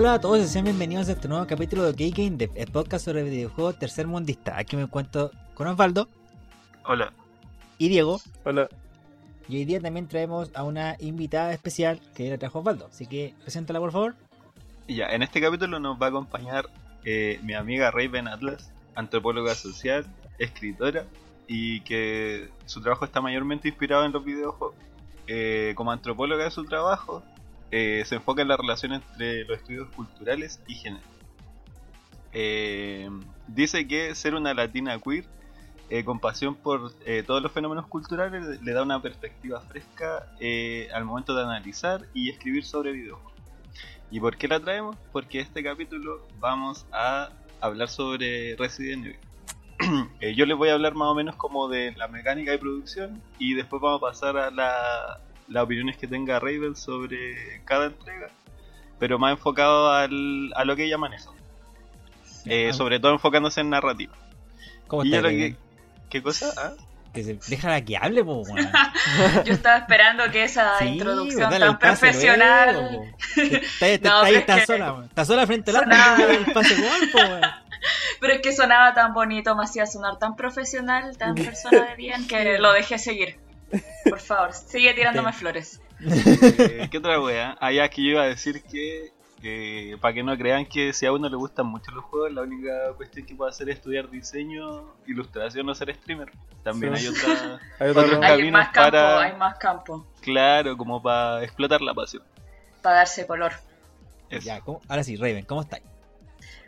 Hola a todos y sean bienvenidos a este nuevo capítulo de Gay Game, Dev, el podcast sobre videojuegos tercer mundista. Aquí me encuentro con Osvaldo Hola. y Diego. Hola. Y hoy día también traemos a una invitada especial que la trajo Osvaldo. Así que preséntala por favor. Y ya, en este capítulo nos va a acompañar eh, mi amiga Raven Atlas, antropóloga social, escritora, y que su trabajo está mayormente inspirado en los videojuegos. Eh, como antropóloga de su trabajo, eh, se enfoca en la relación entre los estudios culturales y género. Eh, dice que ser una latina queer eh, con pasión por todos los fenómenos culturales le da una perspectiva fresca al momento de analizar y escribir sobre videojuegos. ¿Y por qué la traemos? Porque este capítulo vamos a hablar sobre Resident Evil. Yo les voy a hablar más o menos como de la mecánica de producción y después vamos a pasar a la- las opiniones que tenga Raven sobre cada entrega, pero más enfocado al- a lo que ella maneja. Eh, Ya, sobre todo enfocándose en narrativa. ¿Cómo Y estás? ya lo que, ¿Qué cosa? ¿Ah? Que se... Déjala que hable, po. Yo estaba esperando que esa Sí, introducción pues, tan pase profesional. Está, está- No, está ahí, está sola. Está sola frente al el pase po. Pero es que sonaba tan bonito, me hacía sonar tan profesional, tan persona de bien, que lo dejé seguir. Por favor, sigue tirándome flores. Eh, ¿Qué otra wea? Ah, ya que yo iba a decir que, eh, para que no crean que si a uno le gustan mucho los juegos, la única cuestión que puede hacer es estudiar diseño, ilustración o ser streamer. También Sí. hay otra, Hay otra Otro pregunta. Hay caminos más campo, para- hay más campo claro, como para explotar la pasión. para darse color. Eso. Ya, ¿cómo? Ahora sí, Raven, ¿cómo estás?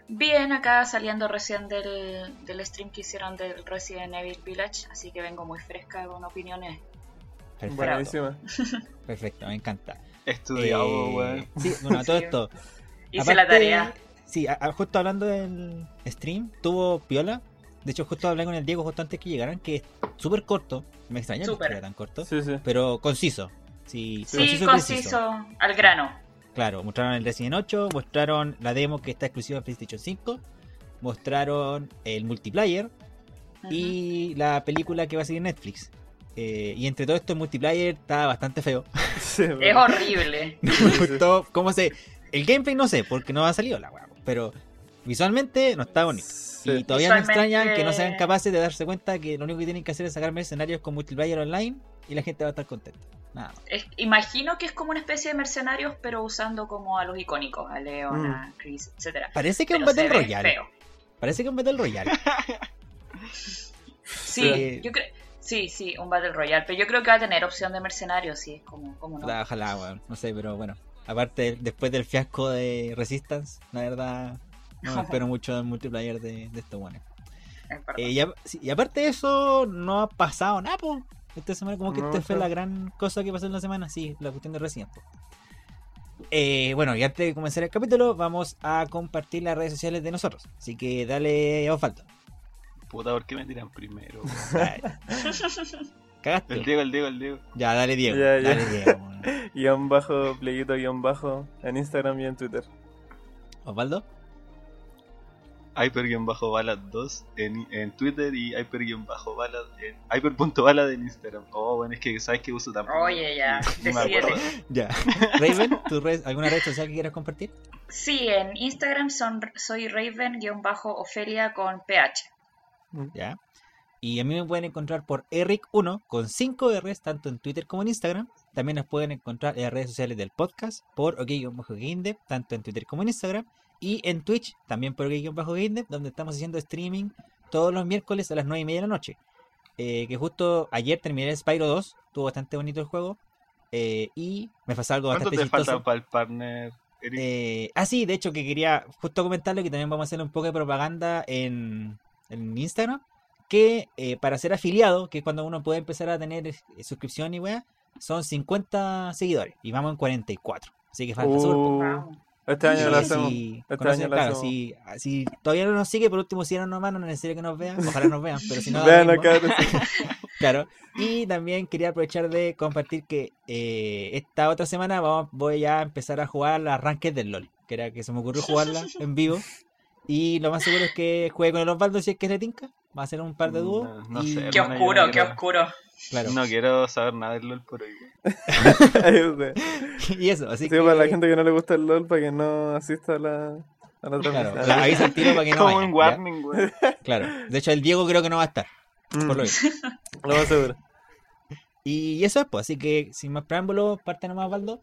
Bien, acá saliendo recién del, del stream que hicieron del Resident Evil Village, así que vengo muy fresca con opiniones. Perfecto. Buenísima. Perfecto, me encanta. Estudiado, Eh, weón. Sí, bueno, a todo Sí. esto. Hice la tarea. Sí, a- a- justo hablando del stream, tuvo piola. De hecho, justo hablé con el Diego justo antes que llegaran, que es súper corto. Me extrañó Súper. que fuera tan corto. Sí, sí. Pero conciso. Sí, Sí, conciso al grano. Claro, mostraron el Resident 8, mostraron la demo que está exclusiva en PlayStation 5, mostraron el multiplayer y la película que va a seguir en Netflix. Eh, y entre todo esto el multiplayer está bastante feo. Sí, Es horrible. No me gustó cómo se... El gameplay no sé, porque no ha salido la weá, pero visualmente no está bonito. Sí. Y todavía me Visualmente- extraña que no sean capaces de darse cuenta que lo único que tienen que hacer es sacar mercenarios con multiplayer online y la gente va a estar contenta. Nada más. Es- imagino que es como una especie de mercenarios, pero usando como a los icónicos, a Leon, Mm. a Chris, etcétera. Parece que es un Battle Royale. feo. Parece que es un Battle Royale. Sí, Sí. yo creo. Sí, sí, un Battle Royale. Pero yo creo que va a tener opción de mercenarios, sí, es como, como no. Ojalá. No sé, pero bueno. Aparte, después del fiasco de Resistance, la verdad, no me espero mucho del multiplayer de, de estos verdad. Eh, y, a- y aparte de eso, no ha pasado nada, po. Esta semana, como que No, esta fue la gran cosa que pasó en la semana, sí, la cuestión de Resident. Eh, bueno, y antes de comenzar el capítulo, vamos a compartir las redes sociales de nosotros. Así que dale, Osvaldo. Puta, ¿por qué me tiran primero? Cagaste. El Diego, el Diego, el Diego. Ya, dale, Diego. Ya, ya. Dale, Diego. Guión bajo, playito guion bajo en Instagram y en Twitter. Osvaldo. Hyper-Ballad 2 en, en Twitter y Hyper-Ballad en Hyper.ballad en Instagram. Oh, bueno, es que sabes que uso tampoco. Oye, ya, decídete. Ya. Raven, ¿tu red- ¿alguna red social que quieras compartir? Sí, en Instagram son, soy Raven-Ofelia con PH. Ya. Y a mí me pueden encontrar por Eric1 con 5 R's tanto en Twitter como en Instagram. También nos pueden encontrar en las redes sociales del podcast por OK-GameDev, tanto en Twitter como en Instagram. Y en Twitch, también por OK-GameDev, donde estamos haciendo streaming todos los miércoles a las 9 y media de la noche. Eh, que justo ayer terminé el Spyro 2, estuvo bastante bonito el juego. eh, y me pasó algo ¿Cuánto bastante te falta chistoso. para el partner, Eric? Eh, ah, sí, de hecho que quería justo comentarle que también vamos a hacer un poco de propaganda en, en Instagram. Que eh, para ser afiliado, que es cuando uno puede empezar a tener eh, suscripción y weá, son 50 seguidores y vamos en 44. Así que falta. Uh, Wow. este año Sí, lo hacemos. sí, Este año lo claro, hacemos. si, si todavía no nos sigue, por último, si no nomás, no es necesario que nos vean. Ojalá nos vean, pero si no. Vean acá. Claro. Y también quería aprovechar de compartir que eh, esta otra semana vamos, voy a empezar a jugar las ranked del LOL. Que era que se me ocurrió jugarla en vivo. Y lo más seguro es que juegue con el Osvaldo si es que es de Tinca. Va a ser un par de dúos. No- no y- sé, Qué Hermano, oscuro, no qué quiero- oscuro. Claro. No quiero saber nada del LOL por hoy. güey. y eso, así Sí, que. para la gente que no le gusta el LOL, para que no asista a la, a la Claro, avisa el tiro para que no Como vayan, un warning, weón. Claro. De hecho, el Diego creo que no va a estar, Mm, por lo visto. Lo más seguro. Y eso es, pues. Así que, sin más preámbulos, parte nomás, Baldo.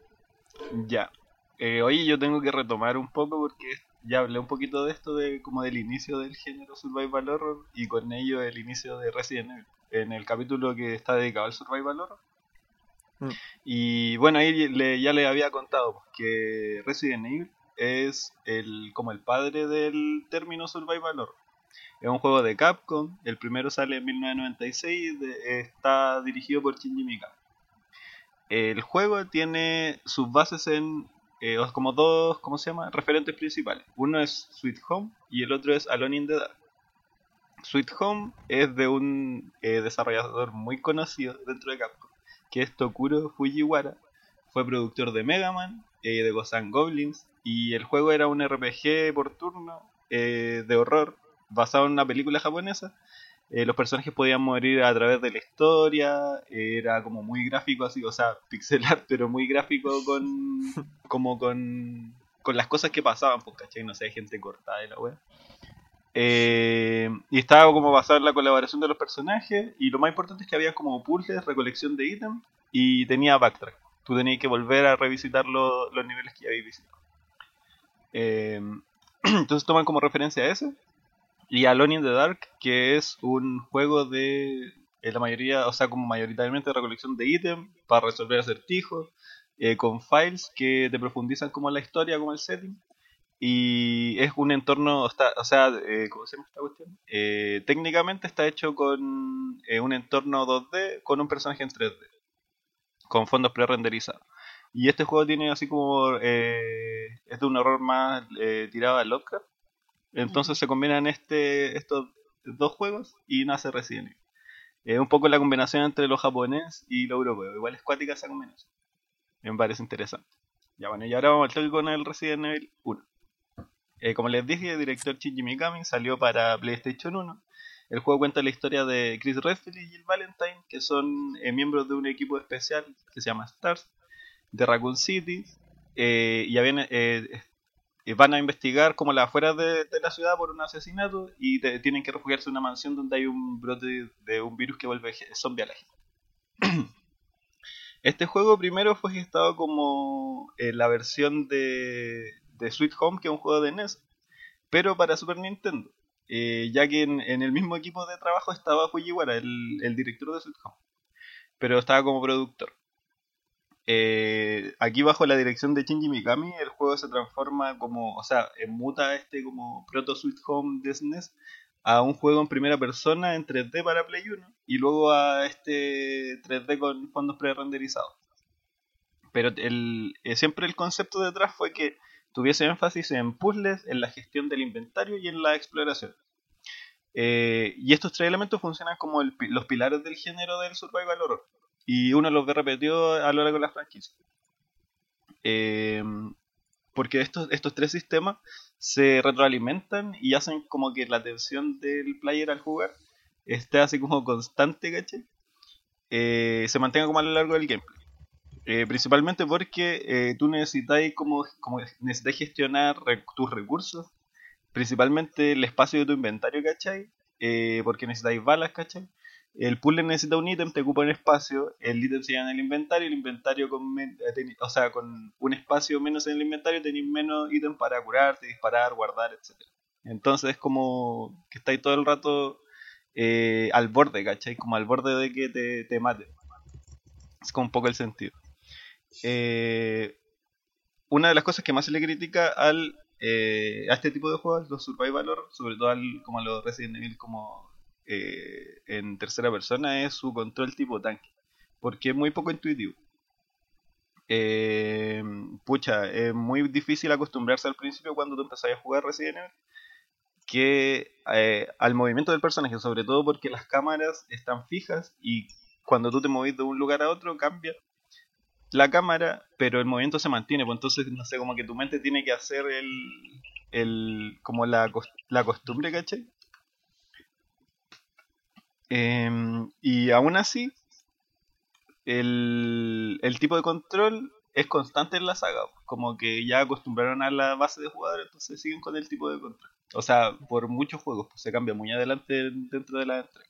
Ya. Eh, oye, yo tengo que retomar un poco porque ya hablé un poquito de esto, de como del inicio del género Survival Horror y con ello el inicio de Resident Evil, en el capítulo que está dedicado al Survival Horror. Mm. Y bueno, ahí le- ya le había contado pues, que Resident Evil es el como el padre del término Survival Horror. Es un juego de Capcom, el primero sale en 1996, de- está dirigido por Shinji Mikami. El juego tiene sus bases en eh, como dos, ¿cómo se llama? Referentes principales. Uno es Sweet Home y el otro es Alone in the Dark. Sweet Home es de un eh, desarrollador muy conocido dentro de Capcom, que es Tokuro Fujiwara. Fue productor de Mega Man, eh, de and Goblins, y el juego era un RPG por turno eh, de horror basado en una película japonesa. Eh, los personajes podían morir a través de la historia, era como muy gráfico así, o sea, pixel art, pero muy gráfico con como con, con las cosas que pasaban, pues, ¿cachai? No sé, gente cortada y la wea. Eh, y estaba como basado en la colaboración de los personajes, y lo más importante es que había como puzzles, recolección de ítems, y tenía backtrack. Tú tenías que volver a revisitar lo- los niveles que ya habías visitado. Eh, entonces toman como referencia a ese. Y Alone in the Dark, que es un juego de la mayoría, o sea, como mayoritariamente de recolección de ítems para resolver acertijos, eh, con files que te profundizan como la historia, como el setting. Y es un entorno, está, o sea, eh, ¿cómo se llama esta cuestión? Eh, técnicamente está hecho con eh, un entorno 2D con un personaje en 3D, con fondos pre-renderizados. Y este juego tiene así como, eh, es de un horror más tirado a Lovecraft. Entonces se combinan este, estos dos juegos y nace Resident Evil. Es un poco la combinación entre lo japonés y lo europeo. Igual es cuática esa combinación. Me parece interesante. Ya bueno, y ahora vamos al toque con el Resident Evil 1. Eh, como les dije, el director Shinji Mikami salió para PlayStation 1. El juego cuenta la historia de Chris Redfield y Jill Valentine, que son eh, miembros de un equipo especial que se llama STARS, de Raccoon City. eh, y habían, eh, eh, van a investigar como las afueras de, la ciudad por un asesinato y tienen que refugiarse en una mansión donde hay un brote de, un virus que vuelve zombie a la gente. Este juego primero fue gestado como eh, la versión de, Sweet Home, que es un juego de NES, pero para Super Nintendo, eh, ya que en, el mismo equipo de trabajo estaba Fujiwara, el director de Sweet Home, pero estaba como productor. Eh, aquí bajo la dirección de Shinji Mikami el juego se transforma como, o sea, eh, muta este como proto Sweet Home de SNES a un juego en primera persona en 3D para Play 1 y luego a este 3D con fondos pre-renderizados. Pero el, eh, siempre el concepto detrás fue que tuviese énfasis en puzzles, en la gestión del inventario y en la exploración. Y estos tres elementos funcionan como los pilares del género del survival horror. Y uno los ve repetido a lo largo de la franquicia. Eh, porque estos, estos tres sistemas se retroalimentan y hacen como que la atención del player al jugar esté así como constante, ¿cachai? Eh, se mantenga como a lo largo del gameplay. Eh, principalmente porque eh, tú necesitas como, como necesitas gestionar tus recursos, principalmente el espacio de tu inventario, ¿cachai? Eh, porque necesitáis balas, ¿cachai? El puzzle necesita un ítem, te ocupa un espacio, el ítem se llama en el inventario, el inventario con, eh, o sea, con un espacio menos en el inventario tenéis menos ítem para curarte, disparar, guardar, etc. Entonces es como que estáis todo el rato eh, al borde, ¿cachai? Como al borde de que te, te mate. Es como un poco el sentido. Eh, una de las cosas que más se le critica al, eh, a este tipo de juegos, los survival horror, sobre todo al, como a los Resident Evil como eh, en tercera persona, es su control tipo tanque, porque es muy poco intuitivo. Eh, pucha, es muy difícil acostumbrarse al principio cuando tú empezás a jugar Resident Evil que eh, al movimiento del personaje, sobre todo porque las cámaras están fijas y cuando tú te movís de un lugar a otro cambia la cámara, pero el movimiento se mantiene, pues entonces no sé, como que tu mente tiene que hacer el, el como la, la costumbre, ¿cachai? Em, y aún así, el, el tipo de control es constante en la saga. Como que ya acostumbraron a la base de jugadores, entonces siguen con el tipo de control. O sea, por muchos juegos pues, se cambia muy adelante dentro de la entrega.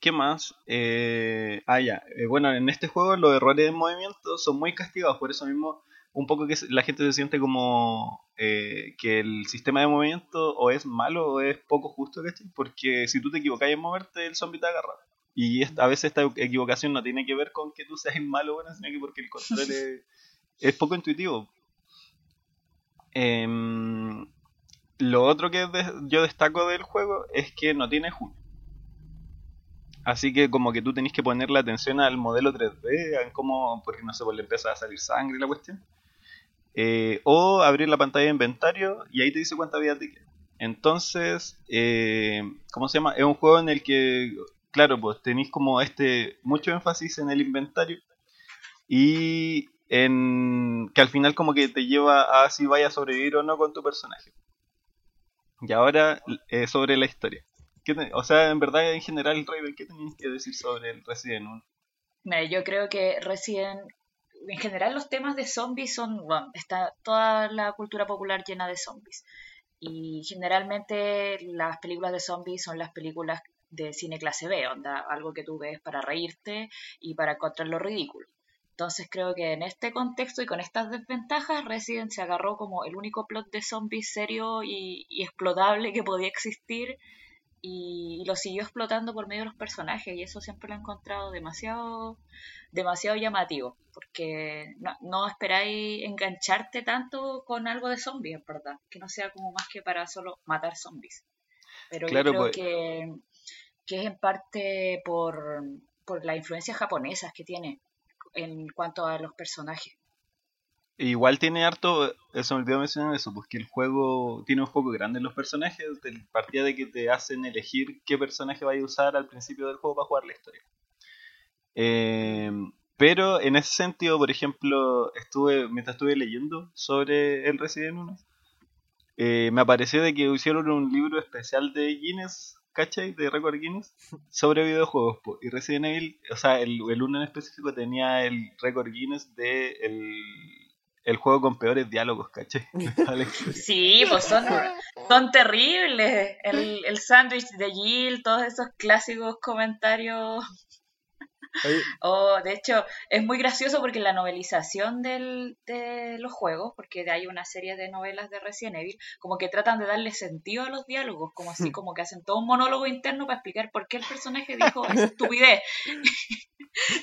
¿Qué más? Eh, ah, ya. Eh, bueno, en este juego los errores de movimiento son muy castigados, por eso mismo un poco que la gente se siente como eh, que el sistema de movimiento o es malo o es poco justo, ¿cachai? Porque si tú te equivocas en moverte, el zombie te agarra. Y a veces esta equivocación no tiene que ver con que tú seas malo o bueno, sino que porque el control es, poco intuitivo. Em, lo otro que yo destaco del juego es que no tiene HUD. Así que como que tú tenés que ponerle atención al modelo 3D, a cómo, porque no sé, pues le empieza a salir sangre la cuestión. Eh, o abrir la pantalla de inventario y ahí te dice cuánta vida te queda. Entonces, eh, ¿cómo se llama? Es un juego en el que, claro, pues tenéis como este mucho énfasis en el inventario y en que al final como que te lleva a si vaya a sobrevivir o no con tu personaje. Y ahora eh, sobre la historia. o sea, en verdad, en general, Raven, ¿qué tenías que decir sobre el Resident 1? yo creo que Resident en general los temas de zombies son, bueno, está toda la cultura popular llena de zombies. Y generalmente las películas de zombies son las películas de cine clase B, onda, algo que tú ves para reírte y para encontrar lo ridículo. Entonces creo que en este contexto y con estas desventajas, Resident se agarró como el único plot de zombies serio y, y explotable que podía existir y, lo siguió explotando por medio de los personajes y eso siempre lo he encontrado demasiado demasiado llamativo porque no, esperáis engancharte tanto con algo de zombies, ¿verdad? Que no sea como más que para solo matar zombies. Pero yo creo pues. que, que, es en parte por, por las influencias japonesas que tiene en cuanto a los personajes. Igual tiene harto, eso me olvidó mencionar eso, porque el juego tiene un foco grande en los personajes, partida de que te hacen elegir qué personaje vaya a usar al principio del juego para jugar la historia. Eh, pero en ese sentido, por ejemplo, estuve mientras estuve leyendo sobre el Resident 1, eh, me apareció de que hicieron un libro especial de Guinness, ¿cachai? De Record Guinness, sobre videojuegos. Y Resident Evil, o sea, el, el 1 en específico tenía el Record Guinness de el el juego con peores diálogos, ¿caché? sí, pues son, son terribles. El, el sándwich de Jill, todos esos clásicos comentarios. Oh, de hecho, es muy gracioso porque la novelización del, de los juegos, porque hay una serie de novelas de Resident Evil, como que tratan de darle sentido a los diálogos, como así, como que hacen todo un monólogo interno para explicar por qué el personaje dijo esa estupidez.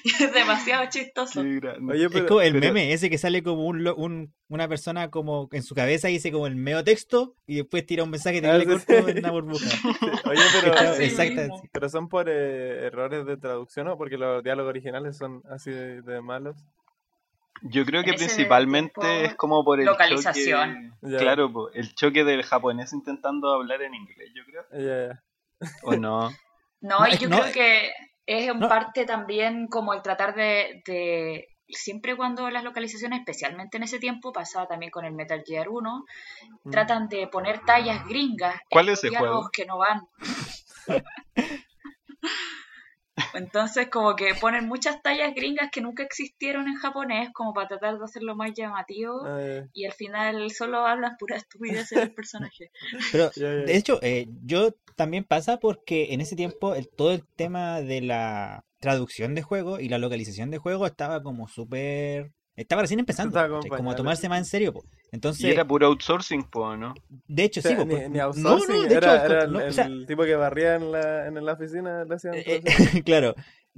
es demasiado chistoso. es como el meme, ese que sale como un, una persona como en su cabeza dice como el medio texto y después tira un mensaje de ah, corto en una burbuja. Oye, pero, pero son por eh, errores de traducción o porque los diálogos originales son así de, malos. Yo creo que principalmente es como por el localización. Choque, claro, el choque del japonés intentando hablar en inglés, yo creo. ¿O no? No, yo creo que es en parte también como el tratar de, siempre cuando las localizaciones, especialmente en ese tiempo, pasaba también con el Metal Gear 1, mm. tratan de poner tallas gringas ¿Cuál es ese juego? que no van. Entonces como que ponen muchas tallas gringas que nunca existieron en japonés como para tratar de hacerlo más llamativo ah, y al final solo hablan pura estupidez el personaje. Pero de hecho eh, yo también pasa porque en ese tiempo el, todo el tema de la traducción de juego y la localización de juego estaba como súper estaba recién empezando, como a tomarse más en serio. Entonces, y era puro outsourcing, po, ¿no? De hecho, sí. Ni, outsourcing, de era, hecho, era el, tipo que barría en la, en la oficina. Eh, claro.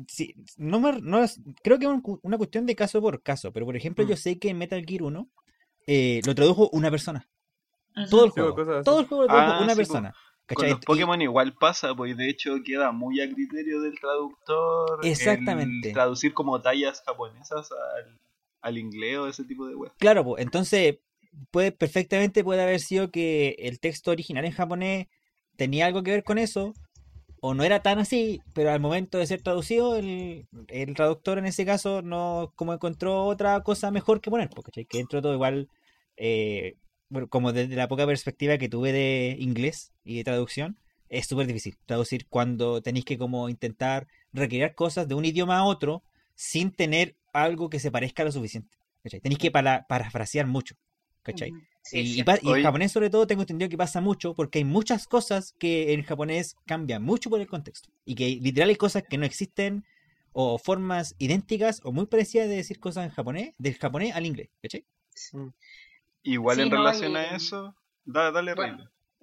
Sí, no, no creo que es una cuestión de caso por caso, pero por ejemplo, yo mm. sé que en Metal Gear 1 eh, lo tradujo una persona. Todo el juego. todo el juego lo tradujo ah, una persona. Con los Pokémon igual pasa, pues de hecho queda muy a criterio del traductor. Exactamente. traducir como tallas japonesas al, al inglés o ese tipo de web. Claro, pues entonces puede perfectamente puede haber sido que el texto original en japonés tenía algo que ver con eso o no era tan así, pero al momento de ser traducido el, traductor en ese caso no como encontró otra cosa mejor que poner, porque que dentro de todo igual eh, como desde la poca perspectiva que tuve de inglés y de traducción, es súper difícil traducir cuando tenéis que como intentar recrear cosas de un idioma a otro sin tener algo que se parezca lo suficiente. ¿cachai? Tenéis que para, parafrasear mucho. ¿cachai? y, en japonés sobre todo tengo entendido que pasa mucho porque hay muchas cosas que en japonés cambian mucho por el contexto. Y que literal hay cosas que no existen o formas idénticas o muy parecidas de decir cosas en japonés, del japonés al inglés. ¿cachai? Igual en relación a eso, dale, dale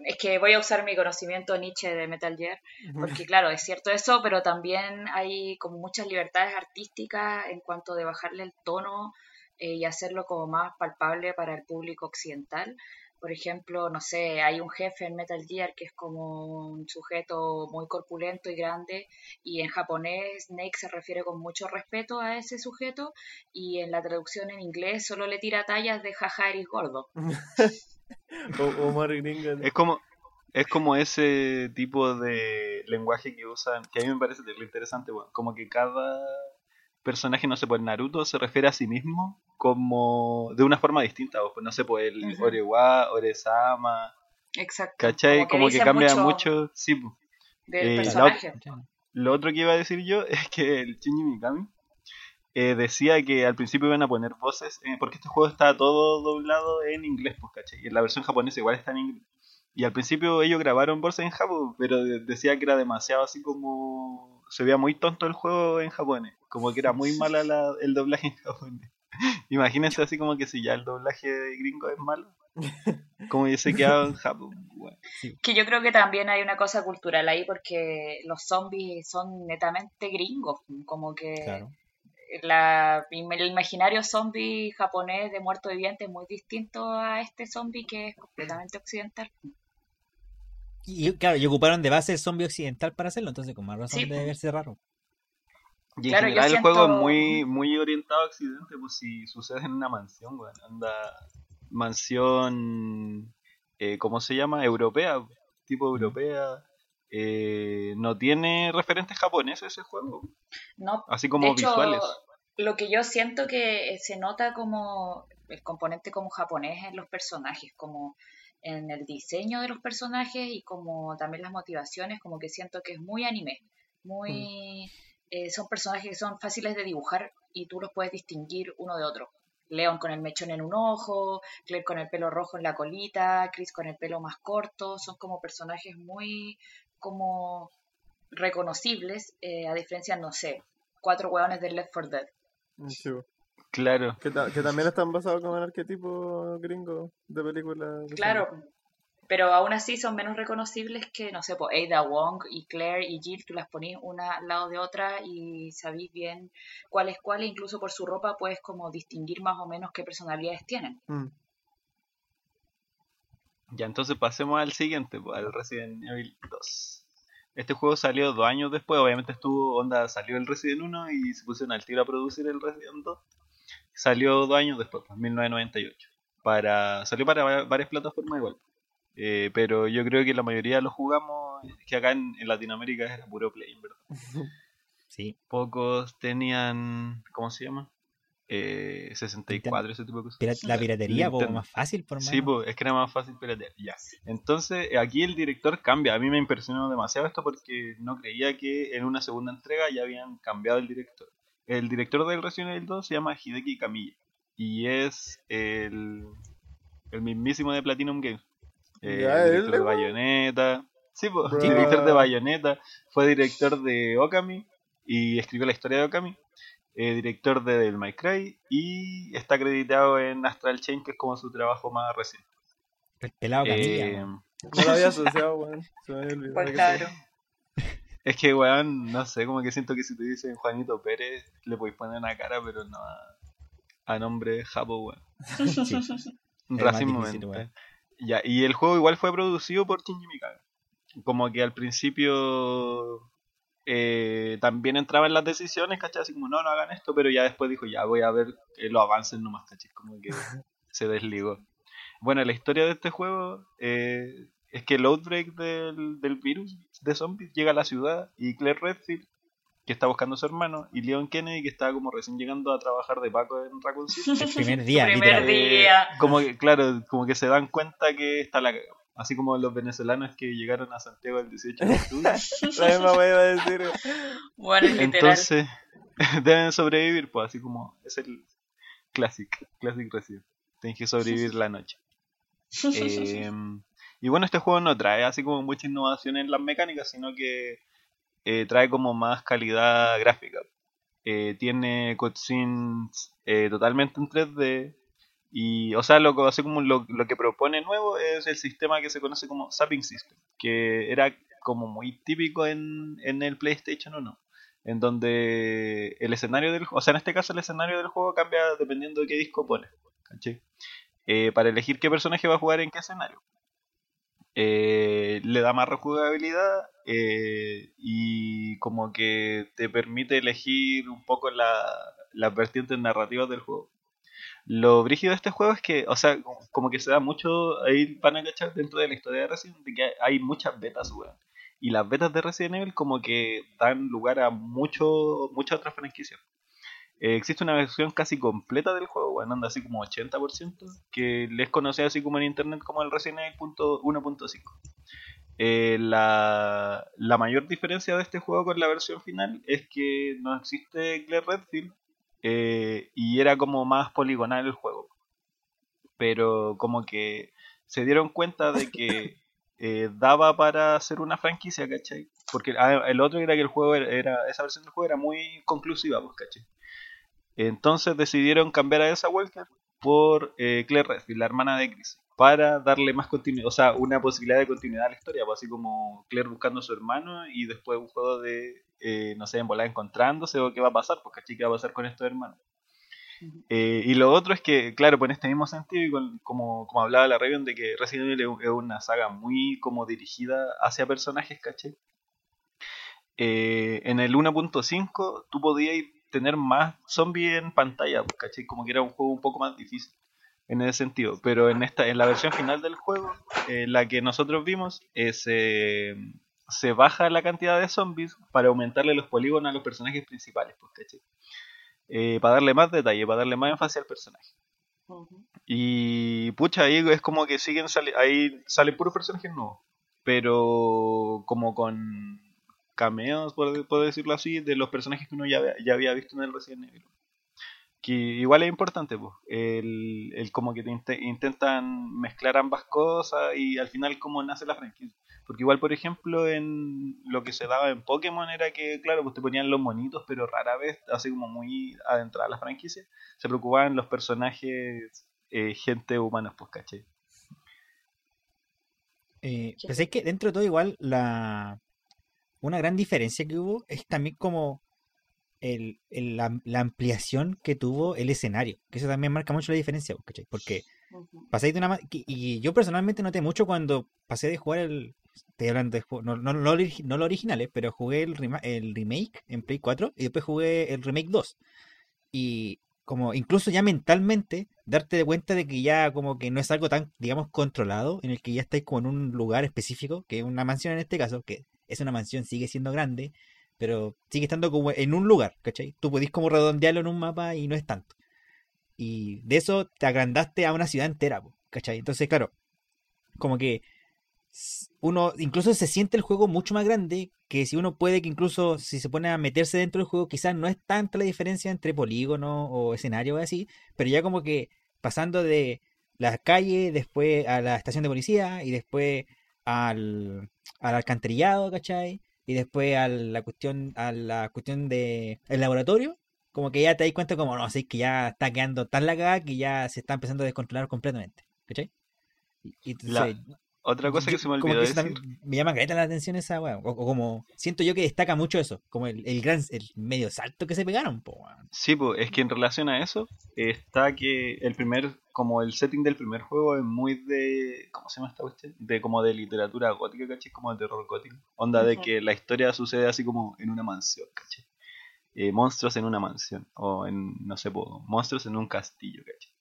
es que voy a usar mi conocimiento Nietzsche de Metal Gear, porque claro, es cierto eso, pero también hay como muchas libertades artísticas en cuanto de bajarle el tono eh, y hacerlo como más palpable para el público occidental. Por ejemplo, no sé, hay un jefe en Metal Gear que es como un sujeto muy corpulento y grande y en japonés Snake se refiere con mucho respeto a ese sujeto y en la traducción en inglés solo le tira tallas de jaja eres gordo. Es como, es como ese tipo de lenguaje que usan, que a mí me parece interesante, bueno, como que cada personaje, no sé, por Naruto se refiere a sí mismo como de una forma distinta, pues no sé, pues el Orewa, Oresama, Exacto. ¿cachai? Como que, cambia mucho, sí. Del eh, personaje. Lo, otro que iba a decir yo es que el Shinji Mikami eh, decía que al principio iban a poner voces, eh, porque este juego está todo doblado en inglés, pues, ¿cachai? Y en la versión japonesa igual está en inglés. Y al principio ellos grabaron voces en Japón, pero decía que era demasiado así como... Se veía muy tonto el juego en japonés, como que era muy mala el doblaje en japonés. Imagínense así como que si ya el doblaje gringo es malo, como se quedado en Japón. Que yo creo que también hay una cosa cultural ahí porque los zombies son netamente gringos, como que la, el imaginario zombie japonés de muerto viviente es muy distinto a este zombie que es completamente occidental. Y claro, y ocuparon de base el zombie occidental para hacerlo, entonces con más razón debe verse raro. Y en general el juego es muy, muy orientado a occidente, pues si sucede en una mansión, bueno, anda mansión, eh, ¿cómo se llama? Europea, tipo europea. Eh, no tiene referentes japoneses ese juego. No. Así como visuales. Lo que yo siento que se nota como el componente como japonés en los personajes, como en el diseño de los personajes y como también las motivaciones, como que siento que es muy anime, muy... Mm. Eh, son personajes que son fáciles de dibujar y tú los puedes distinguir uno de otro. Leon con el mechón en un ojo, Claire con el pelo rojo en la colita, Chris con el pelo más corto, son como personajes muy como reconocibles, eh, a diferencia, no sé, cuatro hueones de Left 4 Dead. Claro. Que, también están basados como en arquetipo gringo de películas. Claro, pero aún así son menos reconocibles que, no sé, pues Ada Wong y Claire y Jill, tú las ponís una al lado de otra y sabéis bien cuál es cuál, e incluso por su ropa puedes como distinguir más o menos qué personalidades tienen. Mm. Ya, entonces pasemos al siguiente, al Resident Evil 2. Este juego salió dos años después, obviamente estuvo, onda, salió el Resident 1 y se pusieron al tiro a producir el Resident 2. Salió dos años después, en 1998. Para, salió para varias plataformas igual. Eh, pero yo creo que la mayoría lo jugamos, que acá en, Latinoamérica era puro play, ¿verdad? Sí. Pocos tenían, ¿cómo se llama? Eh, 64, ese tipo de cosas. la piratería, pues más fácil, por Sí, pues es que era más fácil piratear. Ya. Entonces, aquí el director cambia. A mí me impresionó demasiado esto porque no creía que en una segunda entrega ya habían cambiado el director. El director del Resident Evil 2 se llama Hideki Kamiya y es el, el mismísimo de Platinum Games. el director de Bayonetta. Sí, pues, director de Bayonetta. Fue director de Okami y escribió la historia de Okami. Eh, director de Devil May Cry y está acreditado en Astral Chain, que es como su trabajo más reciente. El pelado eh, No lo había asociado, weón. Pues claro. Es que, weón, no sé, como que siento que si te dicen Juanito Pérez, le podéis poner una cara, pero no a, nombre Japo, weón. Sí. Racismo, Ya, y el juego igual fue producido por Shinji Mikami. Como que al principio eh, también entraba en las decisiones, ¿cachai? Así como, no, no hagan esto, pero ya después dijo, ya voy a ver eh, los avances nomás, ¿cachai? Como que se desligó. Bueno, la historia de este juego eh, es que el outbreak del, del, virus de zombies llega a la ciudad y Claire Redfield, que está buscando a su hermano, y Leon Kennedy, que está como recién llegando a trabajar de Paco en Raccoon City. El primer día, primer día. Como que, claro, como que se dan cuenta que está la así como los venezolanos que llegaron a Santiago el 18 de octubre. La misma voy a decir. Bueno, literal. Entonces, deben sobrevivir, pues así como es el Classic, Classic Resident. Tienes que sobrevivir la noche. Eh, y bueno, este juego no trae así como mucha innovación en las mecánicas, sino que eh, trae como más calidad gráfica. Eh, tiene cutscenes eh, totalmente en 3D. Y, o sea, lo, así como lo, que propone nuevo es el sistema que se conoce como Zapping System, que era como muy típico en, en el PlayStation 1, en donde el escenario del o sea, en este caso el escenario del juego cambia dependiendo de qué disco pones. Eh, para elegir qué personaje va a jugar en qué escenario. Eh, le da más rejugabilidad eh, y como que te permite elegir un poco la, las vertientes narrativas del juego. Lo brígido de este juego es que, o sea, como- que se da mucho, ahí van a cachar dentro de la historia de Resident de que hay, muchas betas, weón. Y las betas de Resident Evil como que dan lugar a mucho, muchas otras franquicias. Eh, existe una versión casi completa del juego, bueno, anda así como 80%, que les conocía así como en internet como el Resident Evil punto 1.5. Eh, la, la mayor diferencia de este juego con la versión final es que no existe Claire Redfield eh, y era como más poligonal el juego. Pero como que se dieron cuenta de que eh, daba para hacer una franquicia, ¿cachai? Porque ah, el otro era que el juego era, era- esa versión del juego era muy conclusiva, pues, ¿cachai? Entonces decidieron cambiar a esa Walker por eh, Claire Redfield, la hermana de Chris, para darle más continuidad, o sea, una posibilidad de continuidad a la historia, pues así como Claire buscando a su hermano y después un juego de, eh, no sé, en volar encontrándose o qué va a pasar, pues ¿cachai? ¿Qué va a pasar con estos hermanos? Eh, y lo otro es que, claro, pues en este mismo sentido, y con- como, como hablaba la Raven, de que Resident Evil es- una saga muy como dirigida hacia personajes, ¿cachai? Eh, en el 1.5 tú podías tener más zombies en pantalla, pues, ¿cachai? Como que era un juego un poco más difícil en ese sentido. Pero en esta, en la versión final del juego, eh, la que nosotros vimos, eh, se, se baja la cantidad de zombies para aumentarle los polígonos a los personajes principales, pues. Eh, para darle más detalle, para darle más énfasis al personaje. Y pucha, ahí es como que siguen sali- ahí salen puros personajes nuevos, pero como con cameos, por, por decirlo así, de los personajes que uno ya, ya había visto en el Resident Evil. Que igual es importante, pues, el, el como que te inte- intentan mezclar ambas cosas y al final cómo nace la franquicia. Porque igual, por ejemplo, en lo que se daba en Pokémon era que, claro, pues te ponían los monitos, pero rara vez, así como muy adentrada la franquicia, se preocupaban los personajes eh, gente humana, pues, ¿cachai? Eh, pensé que dentro de todo igual la una gran diferencia que hubo es también como el, el- la, la ampliación que tuvo el escenario, que eso también marca mucho la diferencia, ¿cachai? Porque pasáis de una que- y yo personalmente noté mucho cuando pasé de jugar el estoy hablando de no, no, no, no los originales, pero jugué el, rema- el remake en Play 4 y después jugué el remake 2. Y como incluso ya mentalmente darte de cuenta de que ya como que no es algo tan, digamos, controlado, en el que ya estáis como en un lugar específico, que es una mansión en este caso, que es una mansión, sigue siendo grande, pero sigue estando como en un lugar, ¿cachai? Tú podís como redondearlo en un mapa y no es tanto. Y de eso te agrandaste a una ciudad entera, ¿cachai? Entonces, claro, como que uno incluso se siente el juego mucho más grande que si uno puede que incluso si se pone a meterse dentro del juego quizás no es tanta la diferencia entre polígono o escenario o así, pero ya como que pasando de la calle después a la estación de policía y después al, al alcantarillado, ¿cachai? Y después a la cuestión a la cuestión de el laboratorio, como que ya te das cuenta como no, así que ya está quedando tan la cagada que ya se está empezando a descontrolar completamente, ¿cachai? Y, y La- entonces, Otra cosa yo- que se me como olvidó que eso decir. también me llama la atención esa weá. O, o como siento yo que destaca mucho eso. Como el, el gran el medio salto que se pegaron, po, weón. Sí, pues es que en relación a eso está que el primer, como el setting del primer juego es muy de, ¿cómo se llama esta cuestión? De como de literatura gótica, ¿cachai? Como de terror gótico. Onda de que la historia sucede así como en una mansión, ¿cachai? Eh, monstruos en una mansión, o en, no sé, po, monstruos en un castillo, ¿cachai?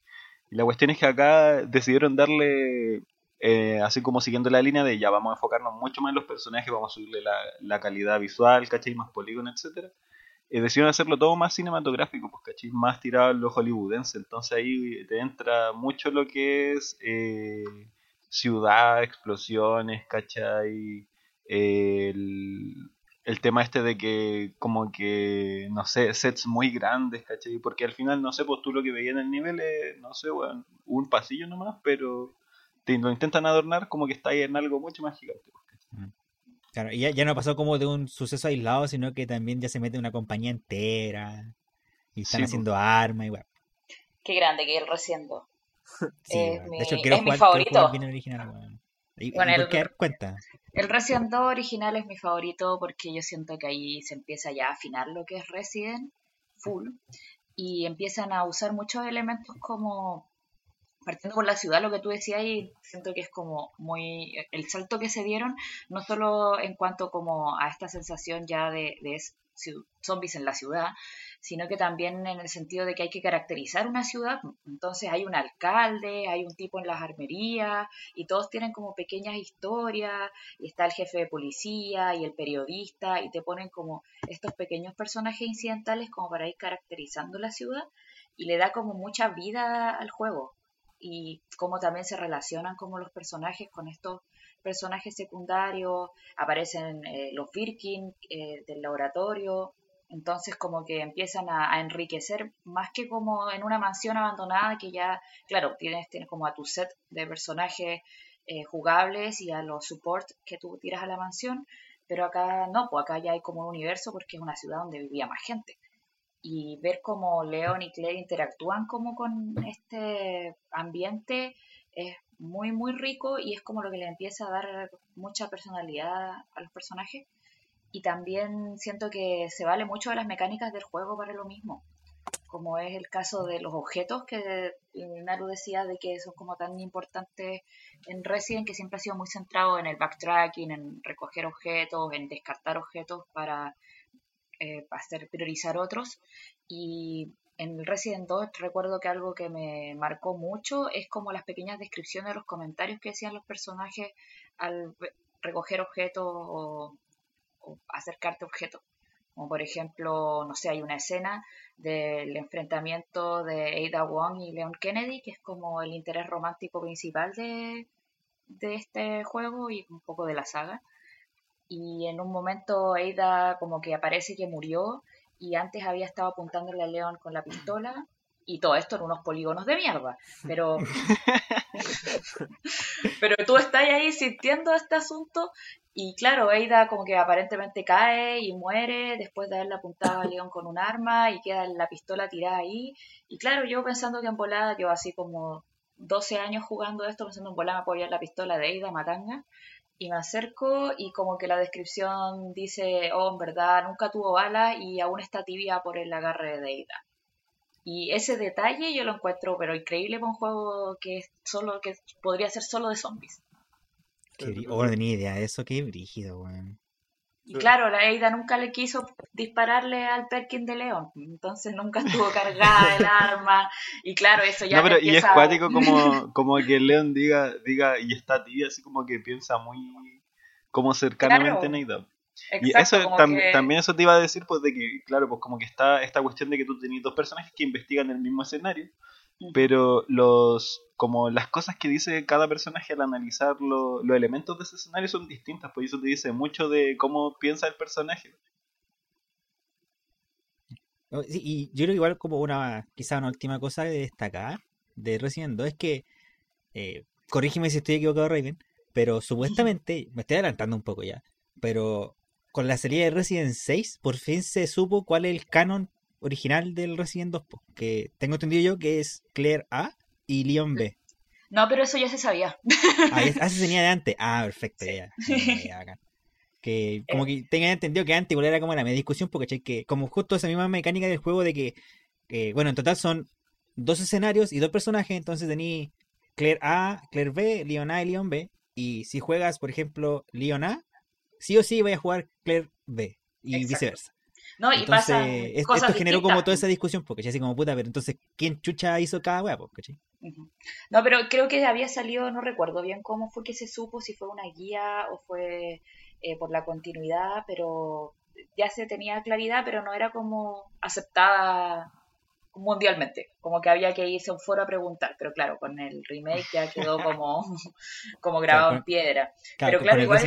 Y la cuestión es que acá decidieron darle, eh, así como siguiendo la línea de ya vamos a enfocarnos mucho más en los personajes, vamos a subirle la, la calidad visual, ¿cachai? Más polígono, etcétera decidieron hacerlo todo más cinematográfico, pues, ¿cachai? Más tirado a lo hollywoodense. Entonces ahí te entra mucho lo que es eh, ciudad, explosiones, ¿cachai? El, tema este de que como que, no sé, sets muy grandes, ¿cachai? Porque al final, no sé, pues tú lo que veías en el nivel es, no sé, bueno, un pasillo nomás, pero te lo intentan adornar como que está ahí en algo mucho más gigante. Mm. Claro, y ya, ya no pasó como de un suceso aislado, sino que también ya se mete una compañía entera y están haciendo armas y bueno. Qué grande que el Reciendo. Sí, es mi, de hecho, quiero es jugar, mi favorito. Bien original, bueno. ¿Y, bueno, el, cuenta? El Resident 2 original es mi favorito porque yo siento que ahí se empieza ya a afinar lo que es Resident full y empiezan a usar muchos elementos como partiendo por la ciudad, lo que tú decías y siento que es como muy el salto que se dieron, no solo en cuanto como a esta sensación ya de, de zombies en la ciudad, sino que también en el sentido de que hay que caracterizar una ciudad. Entonces hay un alcalde, hay un tipo en las armerías y todos tienen como pequeñas historias y está el jefe de policía y el periodista y te ponen como estos pequeños personajes incidentales como para ir caracterizando la ciudad y le da como mucha vida al juego y cómo también se relacionan como los personajes con estos personajes secundarios, aparecen eh, los Birkin eh, del laboratorio, entonces como que empiezan a, enriquecer más que como en una mansión abandonada que ya, claro, tienes, tienes como a tu set de personajes eh, jugables y a los supports que tú tiras a la mansión, pero acá no, pues acá ya hay como un universo porque es una ciudad donde vivía más gente. Y ver cómo Leon y Claire interactúan como con este ambiente es muy, muy rico y es como lo que le empieza a dar mucha personalidad a los personajes. Y también siento que se vale mucho de las mecánicas del juego para lo mismo, como es el caso de los objetos que Naru decía de que son como tan importantes en Resident, que siempre ha sido muy centrado en el backtracking, en recoger objetos, en descartar objetos para eh, hacer priorizar otros. Y en Resident 2 recuerdo que algo que me marcó mucho es como las pequeñas descripciones de los comentarios que decían los personajes al recoger objetos o acercarte a objetos. Como por ejemplo, no sé, hay una escena del enfrentamiento de Ada Wong y Leon Kennedy, que es como el interés romántico principal de, de este juego y un poco de la saga. Y en un momento Ada como que aparece que murió y antes había estado apuntándole a Leon con la pistola y todo esto en unos polígonos de mierda. Pero, pero tú estás ahí sintiendo este asunto y claro, Eida como que aparentemente cae y muere después de haberle apuntado a León con un arma y queda la pistola tirada ahí. Y claro, yo pensando que en volada, yo así como 12 años jugando esto, pensando en volada me apoyar la pistola de Eida Matanga. Y me acerco y como que la descripción dice, oh, en verdad, nunca tuvo balas y aún está tibia por el agarre de Eida. Y ese detalle yo lo encuentro pero increíble para un juego que solo que podría ser solo de zombies. Qué, oh, ni idea eso, qué brígido, weón. Y claro, la Eida nunca le quiso dispararle al Perkin de León, entonces nunca estuvo cargada el arma, y claro, eso ya... No, pero y es cuático como, como que León diga, diga, y está tibia, así como que piensa muy, como cercanamente en Eida. y eso también eso te iba a decir, pues de que, claro, pues como que está esta cuestión de que tú tenías dos personajes que investigan el mismo escenario, pero los como las cosas que dice cada personaje al analizar los elementos de ese escenario son distintas, por eso te dice mucho de cómo piensa el personaje. Y yo creo que igual como una, quizá una última cosa de destacar de Resident 2 es que, eh, corrígeme si estoy equivocado Raven, pero supuestamente, me estoy adelantando un poco ya, pero con la serie de Resident 6 por fin se supo cuál es el canon original del Resident 2, que tengo entendido yo que es Claire A y Leon B. No, pero eso ya se sabía. Ah, eso se tenía de antes. Ah, perfecto, ya. que como que tenga entendido que antes igual era como la media discusión, porque que como justo esa misma mecánica del juego de que, bueno, en total son dos escenarios y dos personajes, entonces tení Claire A, Claire B, Leon A y Leon B. Y si juegas, por ejemplo, Leon A, sí o sí voy a jugar Claire B y viceversa. No, y pasa esto generó como toda esa discusión, porque así como puta, pero entonces, ¿quién chucha hizo cada hueá? No, pero creo que había salido, no recuerdo bien cómo fue que se supo, si fue una guía o fue eh, por la continuidad, pero ya se tenía claridad, pero no era como aceptada mundialmente, como que había que irse a un foro a preguntar, pero claro, con el remake ya quedó como, como grabado en piedra. pero claro, igual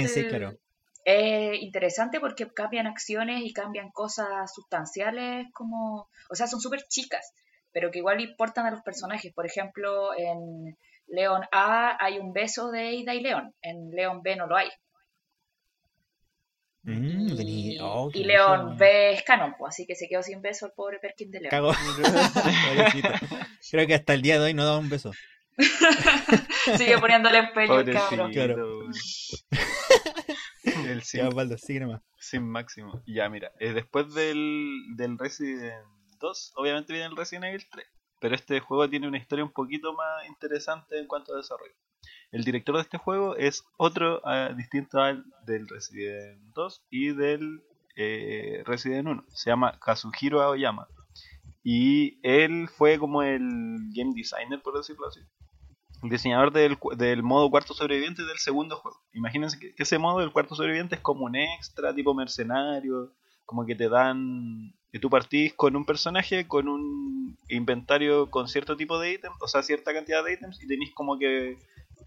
es interesante porque cambian acciones y cambian cosas sustanciales como, o sea, son súper chicas, pero que igual importan a los personajes. Por ejemplo, en León A hay un beso de Ida y León, en León B no lo hay. Mm, y, oh, León B es canon, pues, así que se quedó sin beso el pobre Perkin de León. Creo que hasta el día de hoy no da un beso. Sigue poniéndole empeño el cabrón. El sin, sin máximo. Ya, mira, eh, después del, del Resident 2, obviamente viene el Resident Evil 3. Pero este juego tiene una historia un poquito más interesante en cuanto a desarrollo. El director de este juego es otro ah, distinto al del Resident 2 y del eh, Resident 1. Se llama Kazuhiro Aoyama. Y él fue como el game designer, por decirlo así. El diseñador del, del modo cuarto sobreviviente del segundo juego. Imagínense que, ese modo del cuarto sobreviviente es como un extra, tipo mercenario. Como que te dan que tú partís con un personaje, con un inventario con cierto tipo de ítems, o sea, cierta cantidad de ítems, y tenéis como que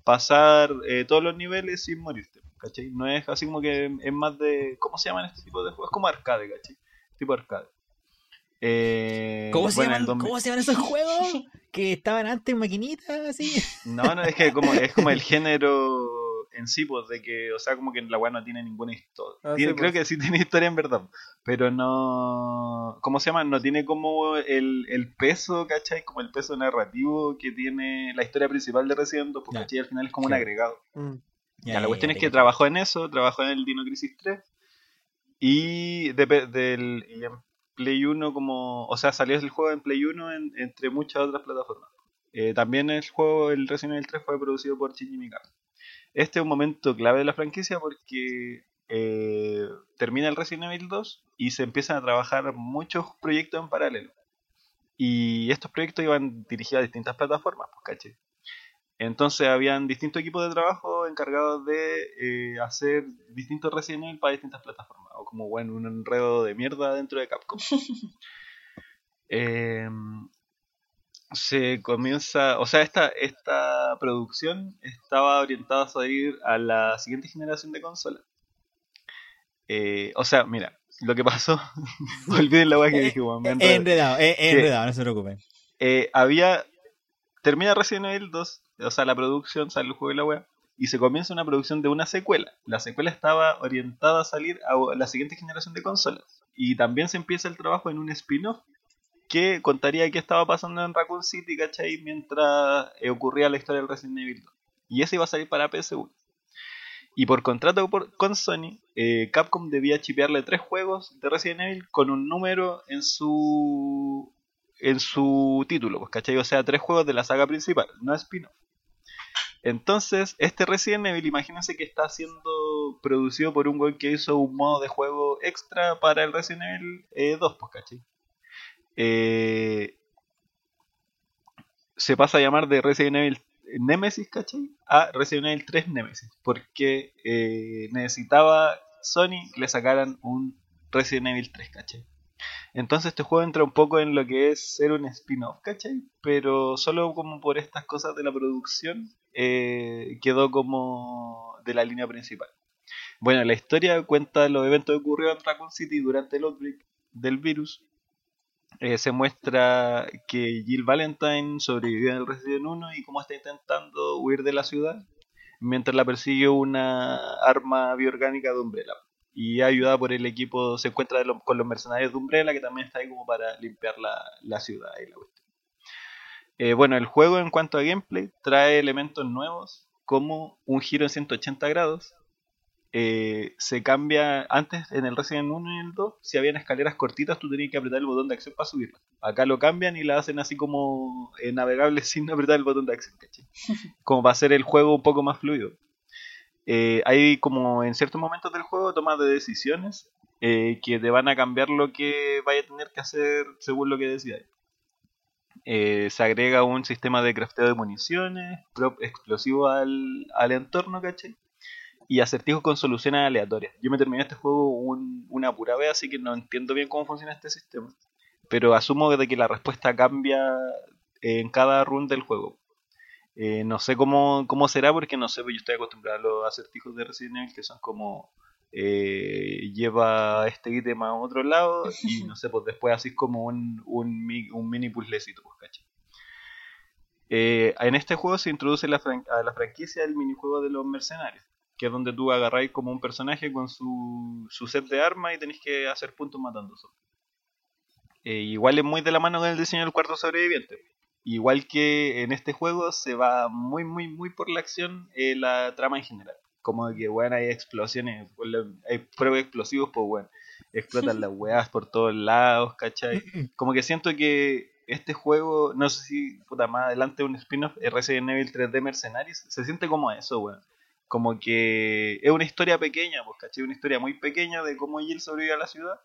pasar eh, todos los niveles sin morirte, ¿cachai? No es así como que es más de... ¿Cómo se llaman este tipo de juegos? Es como arcade, ¿cachai? Tipo arcade. Eh, ¿Cómo, se llaman, ¿Cómo se llaman esos juegos? que estaban antes en maquinitas, así. No, no, es que como, es como el género en sí, pues, de que, o sea, como que la weá no tiene ninguna historia. Ah, creo pues. que sí tiene historia en verdad, pero no. ¿Cómo se llama? No tiene como el, el peso, ¿cachai? Como el peso narrativo que tiene la historia principal de Resident Evil, porque al final es como un agregado. Mm. Ya, la cuestión es que trabajó en eso, trabajó en el Dino Crisis 3 y, del, y en Play 1 como, o sea, salió el juego en Play 1 entre muchas otras plataformas. Eh, también el juego, el Resident Evil 3 fue producido por Shinji Mikami. Este es un momento clave de la franquicia porque eh, termina el Resident Evil 2 y se empiezan a trabajar muchos proyectos en paralelo. Y estos proyectos iban dirigidos a distintas plataformas, pues, ¿caché? Entonces habían distintos equipos de trabajo encargados de eh, hacer distintos Resident Evil para distintas plataformas. O como bueno, un enredo de mierda dentro de Capcom. eh, se comienza, o sea, esta, esta producción estaba orientada a salir a la siguiente generación de consolas. Eh, o sea, mira, lo que pasó, olviden la weá que dije, Juan. He enredado, he enredado, no se preocupen. Eh, había, termina Resident Evil 2, o sea, la producción, sale el juego de la web, y se comienza una producción de una secuela. La secuela estaba orientada a salir a la siguiente generación de consolas. Y también se empieza el trabajo en un spin-off que contaría qué estaba pasando en Raccoon City, ¿cachai? Mientras eh, ocurría la historia del Resident Evil 2. Y ese iba a salir para PS1. Y por contrato con Sony, eh, Capcom debía chipearle tres juegos de Resident Evil con un número en su en su título, pues, ¿cachai? O sea, tres juegos de la saga principal, no spin-off. Entonces, este Resident Evil, imagínense que está siendo producido por un güey que hizo un modo de juego extra para el Resident Evil 2, eh, pues, ¿cachai? Eh, se pasa a llamar de Resident Evil Nemesis, ¿cachai? A Resident Evil 3 Nemesis, porque eh, necesitaba Sony que le sacaran un Resident Evil 3, ¿cachai? Entonces este juego entra un poco en lo que es ser un spin-off, ¿cachai? Pero solo como por estas cosas de la producción eh, quedó como de la línea principal. Bueno, la historia cuenta los eventos que ocurrieron en Raccoon City durante el outbreak del virus eh, se muestra que Jill Valentine sobrevivió en el Resident 1 y cómo está intentando huir de la ciudad mientras la persigue una arma bioorgánica de Umbrella. Y ayudada por el equipo, se encuentra con los mercenarios de Umbrella que también está ahí como para limpiar la, ciudad y la eh, bueno, el juego en cuanto a gameplay trae elementos nuevos como un giro en 180 grados, eh, se cambia antes en el Resident 1 y el 2 si habían escaleras cortitas tú tenías que apretar el botón de acción para subirlas acá lo cambian y la hacen así como eh, navegable sin apretar el botón de acción como para hacer el juego un poco más fluido eh, hay como en ciertos momentos del juego tomas de decisiones que te van a cambiar lo que vaya a tener que hacer según lo que decidáis se agrega un sistema de crafteo de municiones explosivo al, al entorno, ¿cachai? y acertijos con soluciones aleatorias. Yo me terminé este juego una pura vez, así que no entiendo bien cómo funciona este sistema. pero asumo de que la respuesta cambia en cada run del juego. Eh, no sé cómo, cómo será porque no sé, pues yo estoy acostumbrado a los acertijos de Resident Evil que son como eh, lleva este ítem a otro lado y no sé, pues después así como un, un, un mini puzzlecito, pues, ¿cachai? Eh, en este juego se introduce la a la franquicia el minijuego de los mercenarios, que es donde tú agarráis como un personaje con su, su set de armas y tenéis que hacer puntos matando solo. Eh, igual es muy de la mano con el diseño del cuarto sobreviviente. Igual que en este juego se va muy, muy, muy por la acción eh, la trama en general. Como que, bueno, hay explosiones, hay pruebas explosivos, pues, bueno, explotan las weas por todos lados, ¿cachai? Como que siento que este juego, no sé si puta más adelante un spin-off Resident Evil 3D Mercenaries, se siente como eso, weón. Como que es una historia pequeña, pues, ¿cachai? Una historia muy pequeña de cómo Jill sobrevive a la ciudad,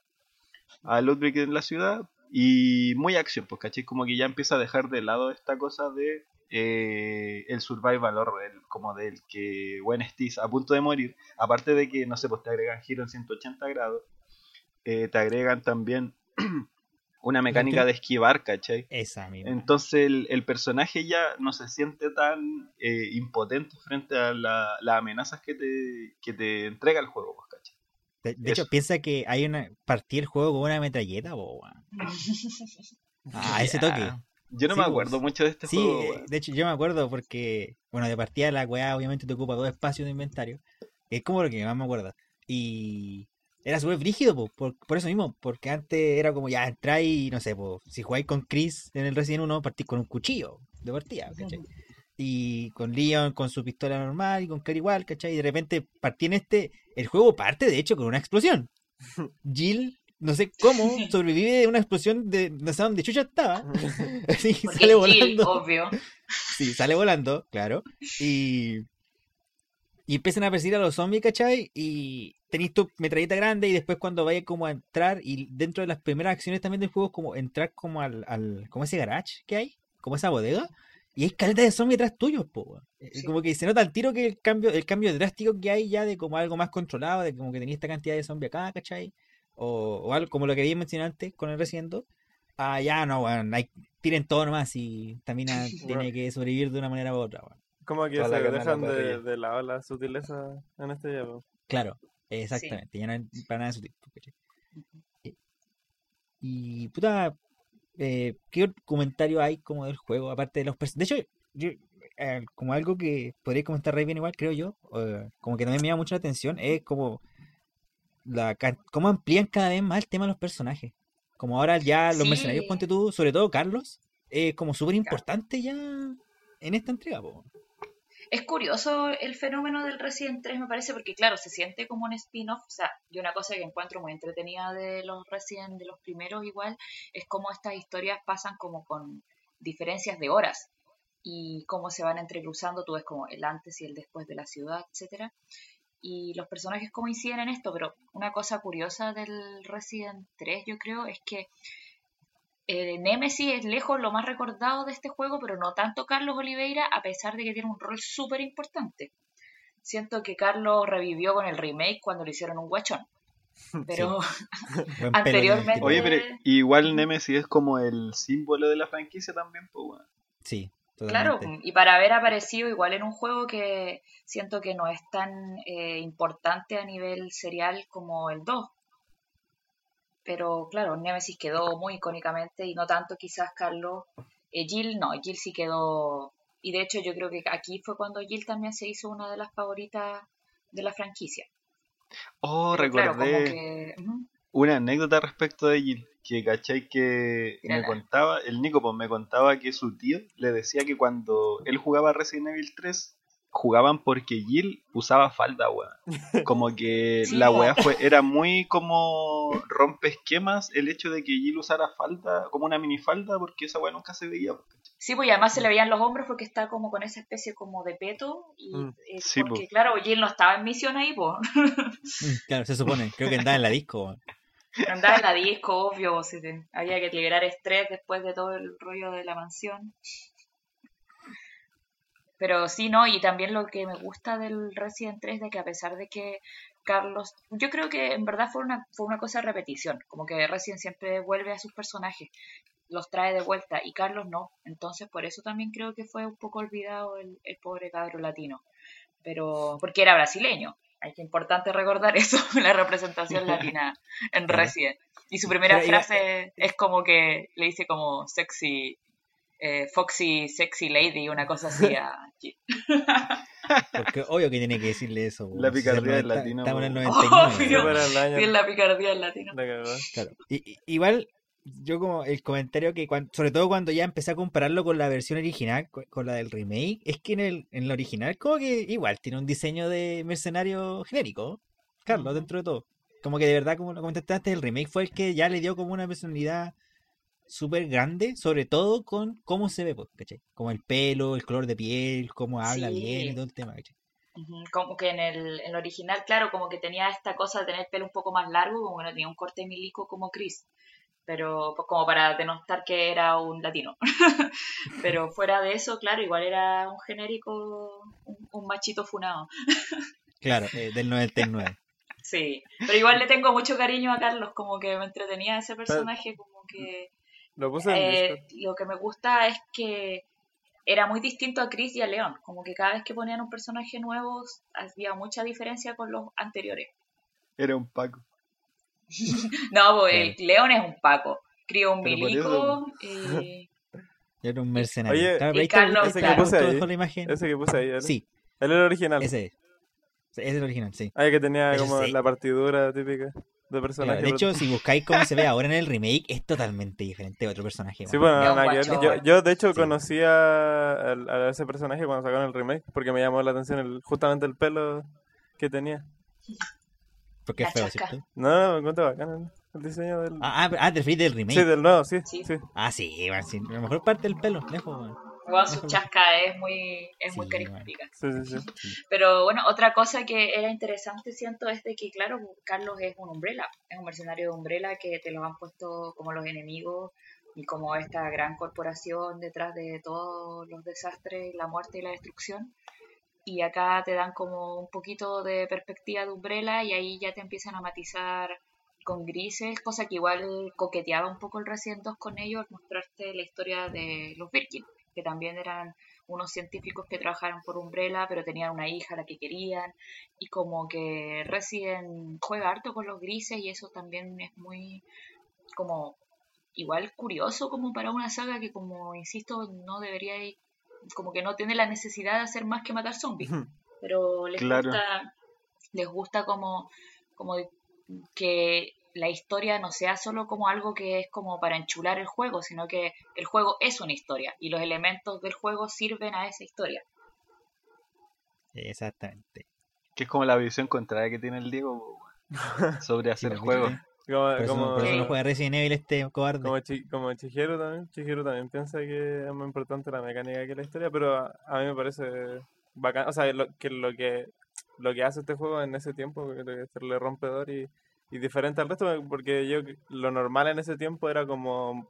a Ludwig en la ciudad, y muy acción, pues, ¿cachai? Como que ya empieza a dejar de lado esta cosa de eh, el survival horror, como del que, bueno, estés a punto de morir, aparte de que, no sé, pues te agregan giro en 180 grados, eh, te agregan también una mecánica de esquivar, ¿cachai? Esa misma. Entonces el, personaje ya no se siente tan eh, impotente frente a las amenazas que te, que te entrega el juego, De, hecho, piensa que hay una partida el juego con una metralleta, bo, Ah, ese toque. Yo no me acuerdo mucho de este juego. Sí, de hecho yo me acuerdo porque, bueno, de partida la weá obviamente te ocupa dos espacios de inventario. Es como lo que más me acuerdo. Y era súper brígido, por, por, eso mismo, porque antes era como ya entráis y no sé, po, si jugáis con Chris en el Resident 1, partís con un cuchillo de partida, ¿cachai? Y con Leon con su pistola normal y con Claire igual, ¿cachai? Y de repente partí en este, el juego parte de hecho con una explosión. Jill, no sé cómo, sobrevive de una explosión de no sé dónde Chucha estaba. Así, sale volando. obvio. Sí, sale volando, claro. Y y empiezan a perseguir a los zombies, ¿cachai? Y tenéis tu metralleta grande y después cuando vayas como a entrar y dentro de las primeras acciones también del juego como entrar como al, al como ese garage que hay, como esa bodega y hay caleta de zombies atrás tuyos, po. Eh, como que se nota al tiro que el cambio el cambio drástico que hay ya de como algo más controlado, de como que tenéis esta cantidad de zombies acá, ¿cachai? O, o algo como lo que había mencionado antes con el reciendo. Ah, ya no, bueno, hay, tiren todo nomás y también tiene que sobrevivir de una manera u otra, bueno. Como que se dejan de, de, lado la sutileza en este juego. Claro, exactamente. Ya no hay para nada sutil. Eh, y puta, eh, ¿qué comentario hay como del juego? Aparte de los personajes. De hecho, yo, eh, como algo que podría comentar Rey bien igual, creo yo, como que también me llama mucho la atención, es como la cómo amplían cada vez más el tema de los personajes. Como ahora ya los mercenarios, ponte tú, sobre todo Carlos, es como súper importante ya en esta entrega. Po es curioso el fenómeno del Resident 3, me parece, porque claro, se siente como un spin-off. O sea, y una cosa que encuentro muy entretenida de los Resident, de los primeros igual, es cómo estas historias pasan como con diferencias de horas y cómo se van entrecruzando, tú ves como el antes y el después de la ciudad, etcétera. Y los personajes cómo inciden en esto, pero una cosa curiosa del Resident 3, yo creo, es que eh, Nemesis es lejos lo más recordado de este juego, pero no tanto Carlos Oliveira, a pesar de que tiene un rol súper importante. Siento que Carlos revivió con el remake cuando le hicieron un guachón. Pero anteriormente. Oye, pero igual Nemesis es como el símbolo de la franquicia también, pues bueno. Sí. Claro, y para haber aparecido igual en un juego que siento que no es tan eh, importante a nivel serial como el 2, pero claro, Nemesis quedó muy icónicamente y no tanto quizás Carlos. Eh, Jill no, Jill sí quedó. Y de hecho, yo creo que aquí fue cuando Jill también se hizo una de las favoritas de la franquicia. Oh, recordé una anécdota respecto de Jill. Que cachai que me contaba, el Nico pues, me contaba que su tío le decía que cuando él jugaba Resident Evil 3, jugaban porque Jill usaba falda, weón. Como que la weá fue, era muy como rompe esquemas el hecho de que Jill usara falda, como una minifalda, porque esa weá nunca se veía. Sí, pues además se le veían los hombros porque está como con esa especie como de peto. Y mm. porque, claro, Jill no estaba en misión ahí, pues. claro, se supone. Creo que andaba en la disco. Andaba en la disco, obvio. había que liberar estrés después de todo el rollo de la mansión. Pero sí, no, y también lo que me gusta del Resident 3 de que a pesar de que Carlos, yo creo que en verdad fue una, fue una cosa de repetición, como que Resident siempre vuelve a sus personajes, los trae de vuelta y Carlos no, entonces por eso también creo que fue un poco olvidado el, el pobre cabro latino, pero porque era brasileño, hay que importante recordar eso, la representación latina en Resident. Y su primera frase es como que le dice como sexy eh, Foxy Sexy Lady, una cosa así a Porque obvio que tiene que decirle eso. La picardía del latino. Estamos en el 99. la picardía del latino. Claro. Y, igual, yo como el comentario que, sobre todo cuando ya empecé a compararlo con la versión original, con la del remake, es que en el, en el original como que igual tiene un diseño de mercenario genérico, Carlos, dentro de todo. Como que de verdad, como lo comentaste antes, el remake fue el que ya le dio como una personalidad súper grande, sobre todo con cómo se ve, pues, ¿cachai? Como el pelo, el color de piel, cómo habla bien y todo el tema, ¿cachai? Como que en el, original, claro, como que tenía esta cosa de tener el pelo un poco más largo, como que no tenía un corte milico como Chris, pero pues, como para denostar que era un latino. pero fuera de eso, claro, igual era un genérico, un, machito funado. claro, eh, del 99. Sí, pero igual le tengo mucho cariño a Carlos, como que me entretenía ese personaje, como que lo, eh, lo que me gusta es que era muy distinto a Chris y a León, como que cada vez que ponían un personaje nuevo había mucha diferencia con los anteriores. Era un Paco. no, pues, León es un Paco. Crió un milico. Eh... Era un mercenario. Oye, claro, Carlos, ese, que puse ahí, ese que puse ahí. Sí. Él era el original. Ese es. Ese es el original, sí. Ah, que tenía como la partidura típica de personaje. de hecho, si buscáis cómo se ve ahora en el remake, es totalmente diferente a otro personaje. Sí, bueno, yo, yo, de hecho conocí a, ese personaje cuando sacaron el remake, porque me llamó la atención el, justamente el pelo que tenía. Porque es feo, ¿cierto? No, no, me encuentro bacán el, diseño del... Ah, ah, ah, te refieres del remake. Sí, del nuevo, sí, sí. Ah, sí, bueno, sí, a lo mejor parte del pelo, lejos, su chasca es muy, es muy carismática. Pero bueno, otra cosa que era interesante, siento, es de que, claro, Carlos es un Umbrella, es un mercenario de Umbrella que te lo han puesto como los enemigos y como esta gran corporación detrás de todos los desastres, la muerte y la destrucción. Y acá te dan como un poquito de perspectiva de Umbrella y ahí ya te empiezan a matizar con grises, cosa que igual coqueteaba un poco el Resident 2 con ellos, mostrarte la historia de los Birkin que también eran unos científicos que trabajaron por Umbrella, pero tenían una hija a la que querían, y como que Resident juega harto con los grises y eso también es muy como igual curioso como para una saga que como insisto no debería como que no tiene la necesidad de hacer más que matar zombies, pero les gusta les gusta como como que la historia no sea solo como algo que es como para enchular el juego, sino que el juego es una historia y los elementos del juego sirven a esa historia. Exactamente. Que es como la visión contraria que tiene el Diego sobre hacer el juego. Como, por, eso, no juega Resident Evil este cobarde. Como, como Chihiro también, Chihiro también piensa que es muy importante la mecánica que la historia, pero a, mí me parece bacán, o sea, que lo que lo que hace este juego en ese tiempo, que es serle rompedor y y diferente al resto, porque yo lo normal en ese tiempo era como.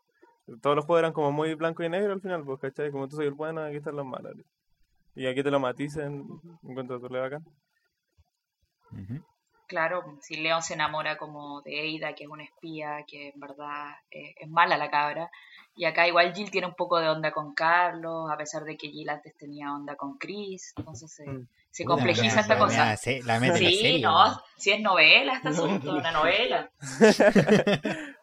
Todos los juegos eran como muy blanco y negro al final, pues, ¿cachai? Como tú soy el bueno, aquí están los malos. Y aquí te lo maticen, encuentro que le bacán. Claro, si León se enamora como de Eida, que es una espía, que en verdad es mala la cabra. Y acá igual Jill tiene un poco de onda con Carlos, a pesar de que Jill antes tenía onda con Chris. Entonces se, mm se complejiza esta cosa. sí, no, si es novela, esta asunto, una novela.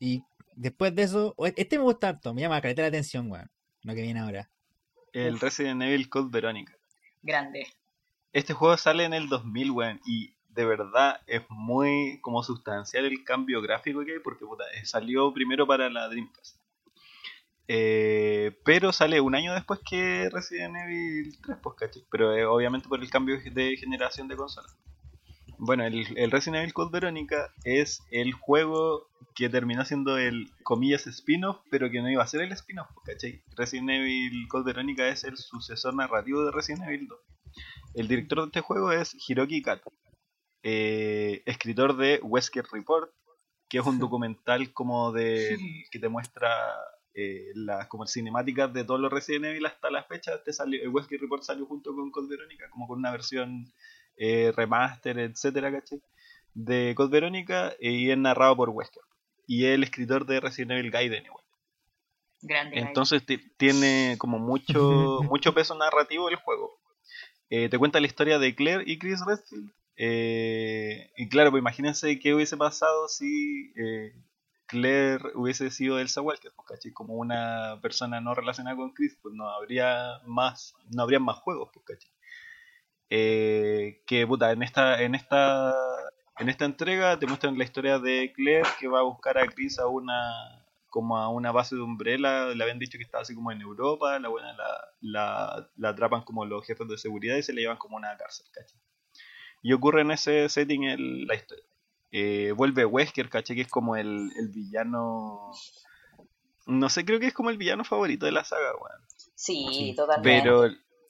y después de eso, este me gusta harto, me llama caleta la atención, weón, lo que viene ahora. El Resident Evil Code Verónica. Grande. Este juego sale en el 2000, weón, y de verdad es muy como sustancial el cambio gráfico que hay, porque puta, salió primero para la Dreamcast. Eh, pero sale un año después que Resident Evil 3, pues, ¿cachai? Pero eh, obviamente por el cambio de generación de consola. Bueno, el, Resident Evil Code Verónica es el juego que terminó siendo el, comillas, spin-off, pero que no iba a ser el spin-off, pues, ¿cachai? Resident Evil Code Verónica es el sucesor narrativo de Resident Evil 2. El director de este juego es Hiroki Kato, eh, escritor de Wesker Report, que es un documental como de que te muestra eh, las como cinemáticas de todos los Resident Evil hasta la fecha, este salió, el Wesker Report salió junto con Code Verónica, como con una versión eh, remaster, etcétera, ¿cachai? De Code Verónica y es narrado por Wesker. Y es el escritor de Resident Evil Gaiden igual. Grande. Entonces ti- tiene como mucho, mucho peso narrativo el juego. Eh, te cuenta la historia de Claire y Chris Redfield. Eh, y claro, pues imagínense qué hubiese pasado si eh, Claire hubiese sido Elsa Walker, pues. Como una persona no relacionada con Chris, pues no habría más, no habría más juegos, pues. Eh, que puta, en esta, en esta, en esta entrega te muestran la historia de Claire que va a buscar a Chris a una como a una base de Umbrella, le habían dicho que estaba así como en Europa, la buena la, la, la atrapan como los jefes de seguridad y se la llevan como a una cárcel, ¿cachai? Y ocurre en ese setting el- la historia. Eh, vuelve Wesker, ¿cachai? Que es como el, el villano... No sé, creo que es como el villano favorito de la saga, weón. Sí, Sí, totalmente. Pero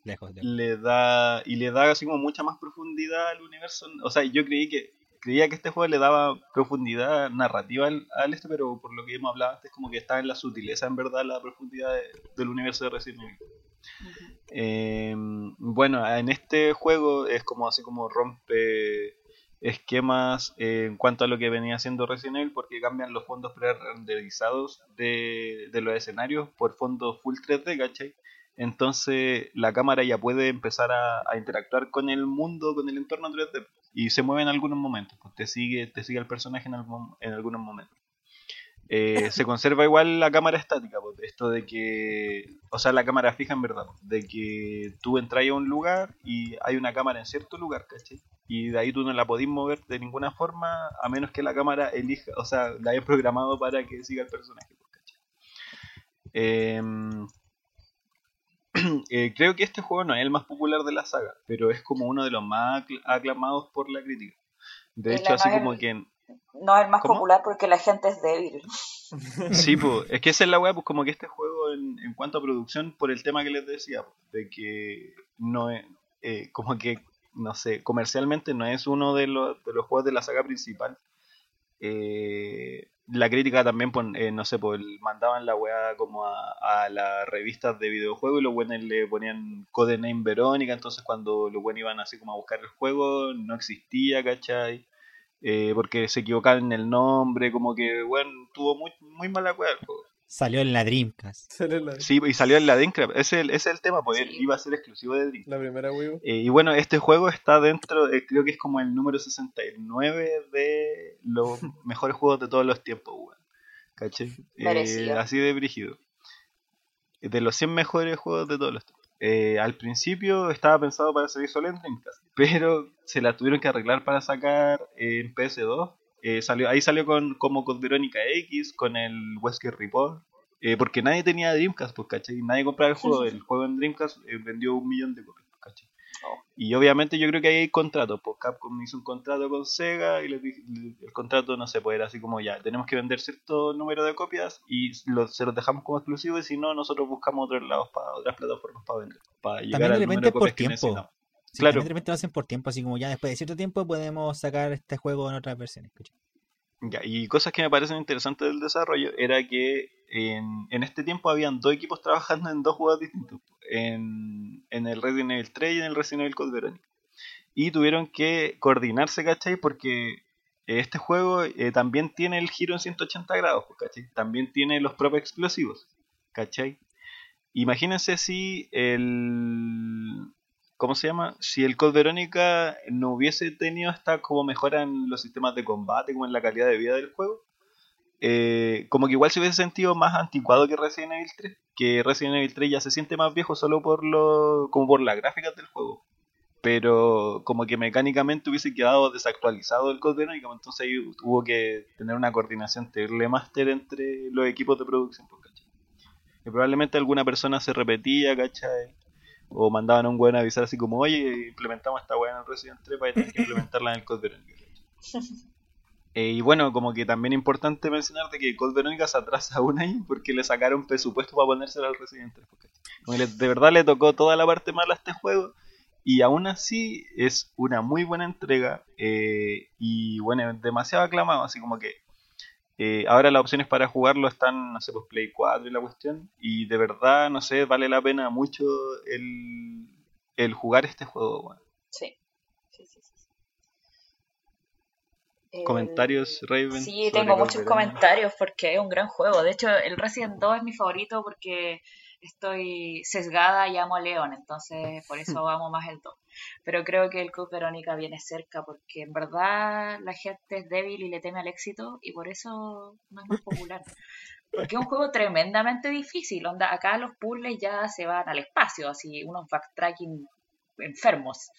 Lejos le da y le da así como mucha más profundidad al universo o sea yo creí que creía que este juego le daba profundidad narrativa al, al este pero por lo que hemos hablado antes como que está en la sutileza en verdad la profundidad de- del universo de Resident Evil. Eh, bueno en este juego es como así como rompe esquemas en cuanto a lo que venía haciendo Resident Evil porque cambian los fondos pre-renderizados de, de los escenarios por fondos full 3D, ¿cachai? Entonces la cámara ya puede empezar a, a interactuar con el mundo, con el entorno 3D y se mueve en algunos momentos, pues te sigue, te sigue el personaje en, algún- en algunos momentos. Eh, se conserva igual la cámara estática, pues, esto de que, o sea, la cámara fija en verdad, pues, de que tú entras a un lugar y hay una cámara en cierto lugar, ¿cachai? Y de ahí tú no la podís mover de ninguna forma a menos que la cámara elija, o sea, la hayas programado para que siga el personaje, ¿cachai? Em, eh, creo que este juego no es el más popular de la saga, pero es como uno de los más acl- aclamados por la crítica. De hecho, así como que... No es el más ¿Cómo? popular porque la gente es débil. Sí, pues, es que esa es la weá, pues como que este juego en, en cuanto a producción, por el tema que les decía, de que no es, eh, como que, no sé, comercialmente no es uno de los, de los juegos de la saga principal. Eh, la crítica también, pues, eh, no sé, pues mandaban la weá como a, a las revistas de videojuegos y los buenos le ponían codename Verónica, entonces cuando los buenos iban así como a buscar el juego, no existía, ¿cachai? Eh, porque se equivocaban en el nombre, como que, bueno, tuvo muy, muy mala juego. Salió en la Dreamcast. Sí, y salió en la Dreamcast, ese, es el- ese es el tema, pues Sí. iba a ser exclusivo de Dreamcast. la primera Wii U. Eh, y bueno, este juego está dentro, eh, creo que es como el número 69 de los mejores juegos de todos los tiempos, weón. ¿Cachai? Eh, Merecido. así de brígido. De los 100 mejores juegos de todos los tiempos. Eh, al principio estaba pensado para salir solo en Dreamcast, pero se la tuvieron que arreglar para sacar en PS2. Eh, salió, ahí salió con, como con Verónica X, con el Wesker Report. eh, porque nadie tenía Dreamcast, pues, ¿cachai? Nadie compraba el juego. El juego en Dreamcast eh, vendió un millón de copias. Oh. Y obviamente yo creo que ahí hay contratos, pues Capcom hizo un contrato con Sega y les dije- el contrato no se puede, era así como ya, tenemos que vender cierto número de copias y lo- se los dejamos como exclusivos y si no, nosotros buscamos otros lados para otras plataformas para vender, para llegar También de repente por tiempo. Sí, Claro. también de repente lo hacen por tiempo, así como ya después de cierto tiempo podemos sacar este juego en otras versiones. Ya, y cosas que me parecen interesantes del desarrollo era que en, en este tiempo habían dos equipos trabajando en dos juegos distintos, en, en el Resident Evil 3 y en el Resident Evil Code. Y tuvieron que coordinarse, ¿cachai? Porque este juego eh, también tiene el giro en 180 grados, pues, ¿cachai? También tiene los propios explosivos, ¿cachai? Imagínense si el... ¿Cómo se llama? Si el Code Verónica no hubiese tenido esta como mejora en los sistemas de combate, como en la calidad de vida del juego, eh, como que igual se hubiese sentido más anticuado que Resident Evil 3. Que Resident Evil 3 ya se siente más viejo solo por lo, como por las gráficas del juego. Pero como que mecánicamente hubiese quedado desactualizado el Code Verónica, entonces ahí hubo que tener una coordinación terrible máster entre los equipos de producción. pues, ¿cachai? Que probablemente alguna persona se repetía, ¿cachai? O mandaban a un weón a avisar así como, oye, implementamos esta weá en el Resident 3 para tener que implementarla en el Code Verónica. Eh, y bueno, como que también es importante mencionar de que Code Verónica se atrasa un año porque le sacaron presupuesto para ponérselo al Resident 3. pues, ¿cachai? Como que le- de verdad le tocó toda la parte mala a este juego. Y aún así es una muy buena entrega. eh, y bueno, demasiado aclamado. Así como que Eh, ahora las opciones para jugarlo están, no sé, pues Play 4 y la cuestión. Y de verdad, no sé, vale la pena mucho el, el jugar este juego. weón. Sí. Sí, sí, sí. El- Comentarios, Raven. Sí, tengo muchos comentarios porque es un gran juego. De hecho, el Resident 2 es mi favorito porque estoy sesgada y amo a Leon, entonces por eso amo más el 2. Pero creo que el Code Verónica viene cerca porque en verdad la gente es débil y le teme al éxito y por eso no es más popular. Porque es un juego tremendamente difícil. Onda, acá los puzzles ya se van al espacio, así unos backtracking enfermos.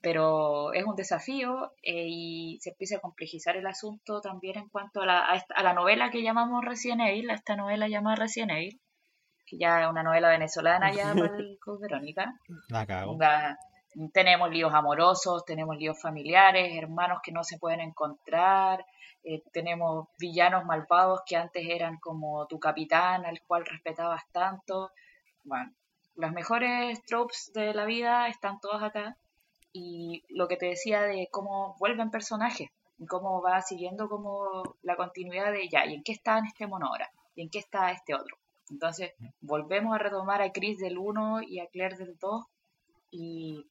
Pero es un desafío eh, y se empieza a complejizar el asunto también en cuanto a la, a esta- a la novela que llamamos Resident Evil, a esta novela llamada Resident Evil, que ya es una novela venezolana ya Code Verónica. La cago. Onda, tenemos líos amorosos, tenemos líos familiares, hermanos que no se pueden encontrar, eh, tenemos villanos malvados que antes eran como tu capitán, al cual respetabas tanto. Bueno, las mejores tropes de la vida están todas acá. Y lo que te decía de cómo vuelven personajes, cómo va siguiendo como la continuidad de ya, ¿y en qué está en este mono ahora? ¿Y en qué está este otro? Entonces, volvemos a retomar a Chris del 1 y a Claire del 2 y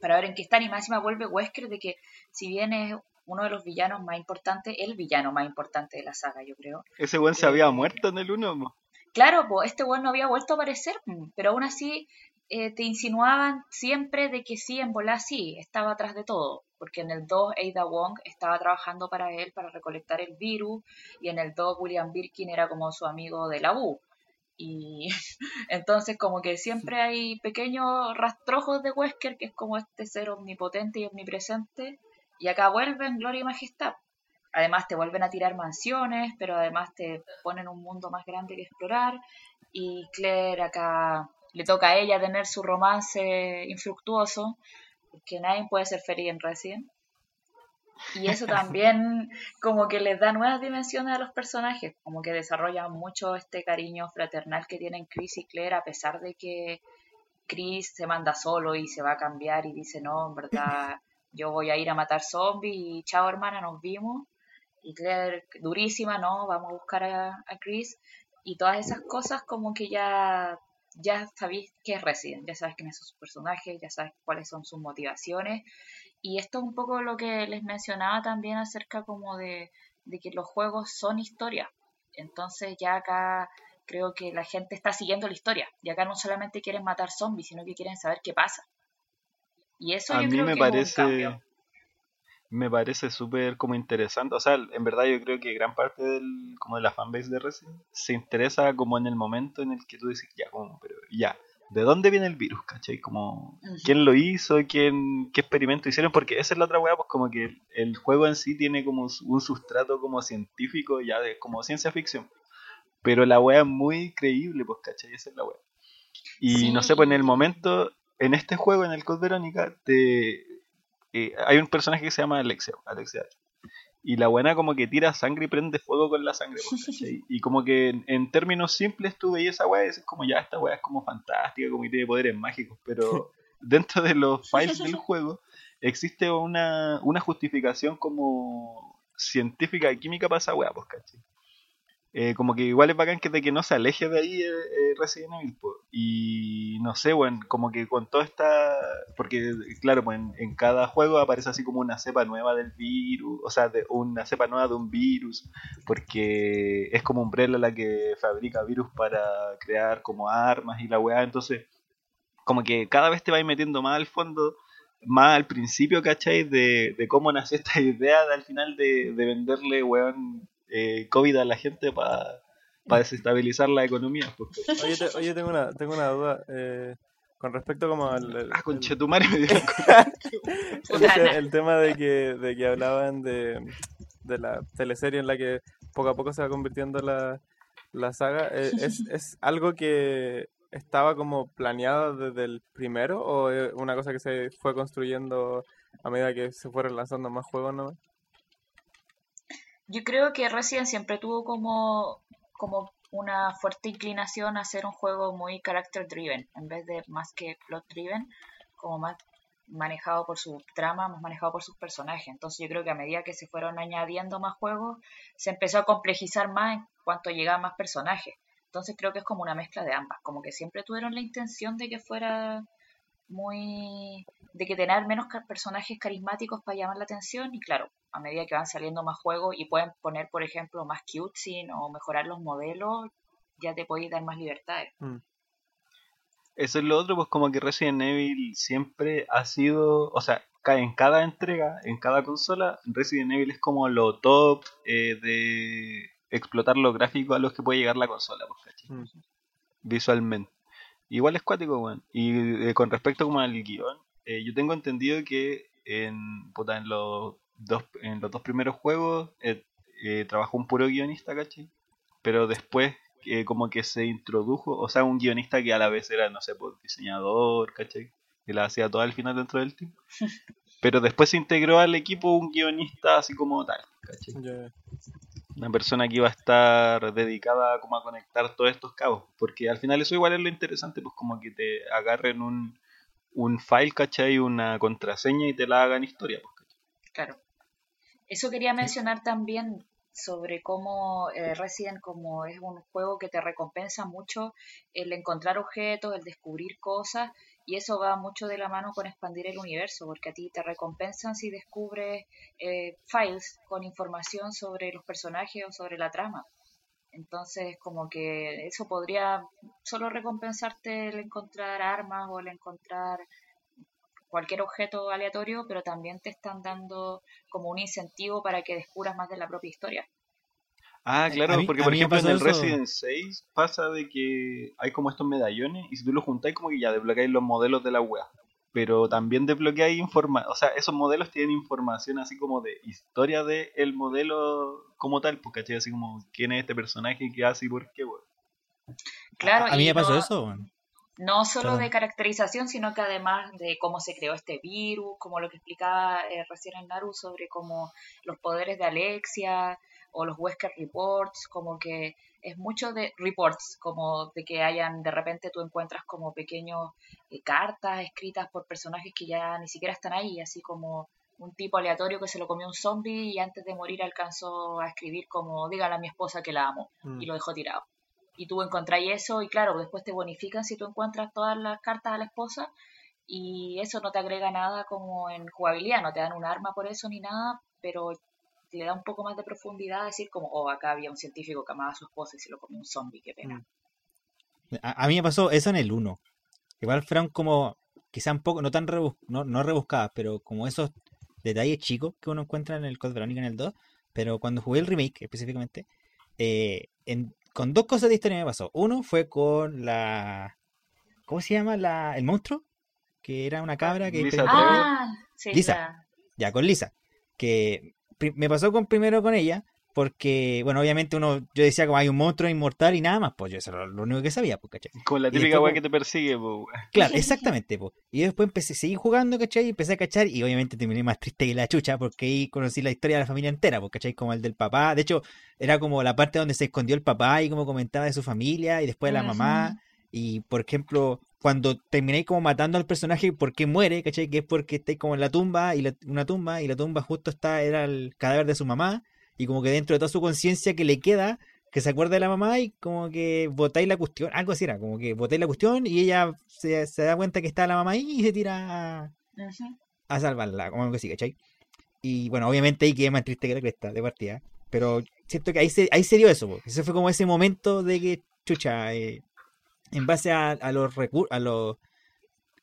para ver en qué están y máxima vuelve Wesker de que si bien es uno de los villanos más importantes, el villano más importante de la saga, yo creo. Ese weón se había muerto en el 1. Claro, pues este weón no había vuelto a aparecer, pero aún así eh, te insinuaban siempre de que sí, en bola sí, estaba atrás de todo, porque en el 2 Ada Wong estaba trabajando para él para recolectar el virus y en el 2 William Birkin era como su amigo de la U. Y entonces como que siempre hay pequeños rastrojos de Wesker, que es como este ser omnipotente y omnipresente, y acá vuelven Gloria y Majestad. Además te vuelven a tirar mansiones, pero además te ponen un mundo más grande que explorar. Y Claire acá le toca a ella tener su romance infructuoso, porque nadie puede ser feliz en Resident. Y eso también como que les da nuevas dimensiones a los personajes, como que desarrollan mucho este cariño fraternal que tienen Chris y Claire, a pesar de que Chris se manda solo y se va a cambiar y dice, no, en verdad, yo voy a ir a matar zombies y chao hermana, nos vimos. Y Claire, durísima, no, vamos a buscar a, a Chris. Y todas esas cosas como que ya, ya sabéis qué es Resident, ya sabes quiénes son sus personajes, ya sabes cuáles son sus motivaciones. Y esto es un poco lo que les mencionaba también acerca como de, de que los juegos son historia. Entonces ya acá creo que la gente está siguiendo la historia. Y acá no solamente quieren matar zombies, sino que quieren saber qué pasa. Y eso A yo mí creo me que es un parece. cambio. Me parece súper como interesante. O sea, en verdad yo creo que gran parte del, como de la fanbase de Resident se interesa como en el momento en el que tú dices, ya, como, pero ya, ¿de dónde viene el virus? ¿Cachai? Como. ¿quién lo hizo? ¿Quién, ¿Qué experimento hicieron? Porque esa es la otra weá, pues como que el, el juego en sí tiene como un sustrato como científico, ya de como ciencia ficción. Pero la weá es muy creíble, pues, ¿cachai? Esa es la weá. Y no sé, pues en el momento, en este juego, en el Code Verónica, te, eh, hay un personaje que se llama Alexia, Alexia. Y la buena como que tira sangre y prende fuego con la sangre, pues. Y como que en, en términos simples tú veías esa weá y dices como ya esta weá es como fantástica, como que tiene poderes mágicos, pero dentro de los files del juego existe una, una justificación como científica y química para esa weá, pues, ¿cachai? Eh, como que igual es bacán que de que no se aleje de ahí eh, eh, Resident Evil y no sé bueno como que con toda esta porque claro pues en, cada juego aparece así como una cepa nueva del virus o sea de una cepa nueva de un virus porque es como Umbrella la que fabrica virus para crear como armas y la weá entonces como que cada vez te vais metiendo más al fondo más al principio, ¿cachai? De, de cómo nació esta idea de, al final de, de venderle, weón, eh, COVID a la gente para desestabilizar la economía. pues, ¿cachai? Oye, te- oye tengo una, tengo una duda. eh, con respecto como al... el- Ah, me dieron el, na- el tema de que, de que hablaban de, de la teleserie en la que poco a poco se va convirtiendo la, la saga, eh, ¿es, ¿es algo que estaba como planeado desde el primero o es una cosa que se fue construyendo a medida que se fueron lanzando más juegos nomás? Yo creo que Resident siempre tuvo como, como una fuerte inclinación a ser un juego muy character driven, en vez de más que plot driven, como más manejado por su trama, más manejado por sus personajes. Entonces yo creo que a medida que se fueron añadiendo más juegos, se empezó a complejizar más en cuanto llegaban más personajes. Entonces creo que es como una mezcla de ambas, como que siempre tuvieron la intención de que fuera muy de que tener menos personajes carismáticos para llamar la atención y claro, a medida que van saliendo más juegos y pueden poner, por ejemplo, más cutesy o mejorar los modelos, ya te podéis dar más libertades. Mm. Eso es lo otro, pues como que Resident Evil siempre ha sido, o sea, en cada entrega, en cada consola, Resident Evil es como lo top eh, de explotar los gráficos a los que puede llegar la consola, pues, mm. Visualmente. Igual es cuático, weón. Y eh, con respecto como al guion, eh, yo tengo entendido que en, puta, en, los dos, en los dos primeros juegos trabajó un puro guionista, ¿cachai? Pero después como que se introdujo, o sea, un guionista que a la vez era, no sé, pues, diseñador, ¿cachai? Que la hacía todo al final dentro del team. Pero después se integró al equipo un guionista así como tal, ¿cachai? Una persona que iba a estar dedicada como a conectar todos estos cabos. Porque al final eso igual es lo interesante, pues como que te agarren un, un file, ¿cachai? Una contraseña y te la hagan historia, pues, ¿cachai? Claro. Eso quería mencionar también sobre cómo eh, Resident como es un juego que te recompensa mucho el encontrar objetos, el descubrir cosas y eso va mucho de la mano con expandir el universo porque a ti te recompensan si descubres eh, files con información sobre los personajes o sobre la trama. Entonces como que eso podría solo recompensarte el encontrar armas o el encontrar cualquier objeto aleatorio, pero también te están dando como un incentivo para que descubras más de la propia historia. Ah, claro, porque por ejemplo en el Resident 6 pasa de que hay como estos medallones y si tú los juntáis como que ya desbloqueáis los modelos de la web. Pero también desbloqueáis información, o sea, esos modelos tienen información así como de historia del el modelo como tal, porque ¿cachai? Así como quién es este personaje, qué hace y por qué, weón. Claro, a, mí me pasó eso, no solo de caracterización, sino que además de cómo se creó este virus, como lo que explicaba eh, recién en Naru sobre como los poderes de Alexia o los Wesker Reports, como que es mucho de reports, como de que hayan, de repente tú encuentras como pequeños eh, cartas escritas por personajes que ya ni siquiera están ahí, así como un tipo aleatorio que se lo comió un zombie y antes de morir alcanzó a escribir como dígale a mi esposa que la amo mm. y lo dejó tirado y tú encontráis eso y claro, después te bonifican si tú encuentras todas las cartas a la esposa y eso no te agrega nada como en jugabilidad, no te dan un arma por eso ni nada, pero le da un poco más de profundidad decir como, oh, acá había un científico que amaba a su esposa y se lo comió un zombie, qué pena. A, mí me pasó eso en el 1. Igual fueron como, quizá un poco, no tan no, no rebuscadas, pero como esos detalles chicos que uno encuentra en el Code Veronica en el 2. Pero cuando jugué el remake específicamente, eh, en, con dos cosas de historia me pasó. Uno fue con la. ¿Cómo se llama? La, el monstruo. Que era una cabra que. Lisa. Ah, sí, Lisa. Ya. con Lisa. Que me pasó con primero con ella. Porque, bueno, obviamente uno, yo decía como hay un monstruo inmortal y nada más, pues yo eso era lo único que sabía, pues, ¿cachai? Con la típica weá que te persigue, pues. Claro, exactamente, pues. Y después empecé a seguir jugando, ¿cachai? Y empecé a cachar y obviamente terminé más triste que la chucha porque ahí conocí la historia de la familia entera, pues, ¿cachai? Como el del papá. De hecho, era como la parte donde se escondió el papá y como comentaba de su familia y después de la mamá. Y, por ejemplo, cuando terminé como matando al personaje porque muere, ¿cachai? Que es porque estáis como en la tumba y una tumba y la tumba justo está, era el cadáver de su mamá y como que dentro de toda su conciencia que le queda, que se acuerda de la mamá y como que botáis la cuestión, algo así era, como que botáis la cuestión y ella se, da cuenta que está la mamá ahí y se tira a, salvarla, como algo así, ¿cachai? Y bueno, obviamente ahí quedé más triste que la cresta de partida, pero siento que ahí se, ahí se dio eso, ese fue como ese momento de que, chucha, eh, en base a, a los a los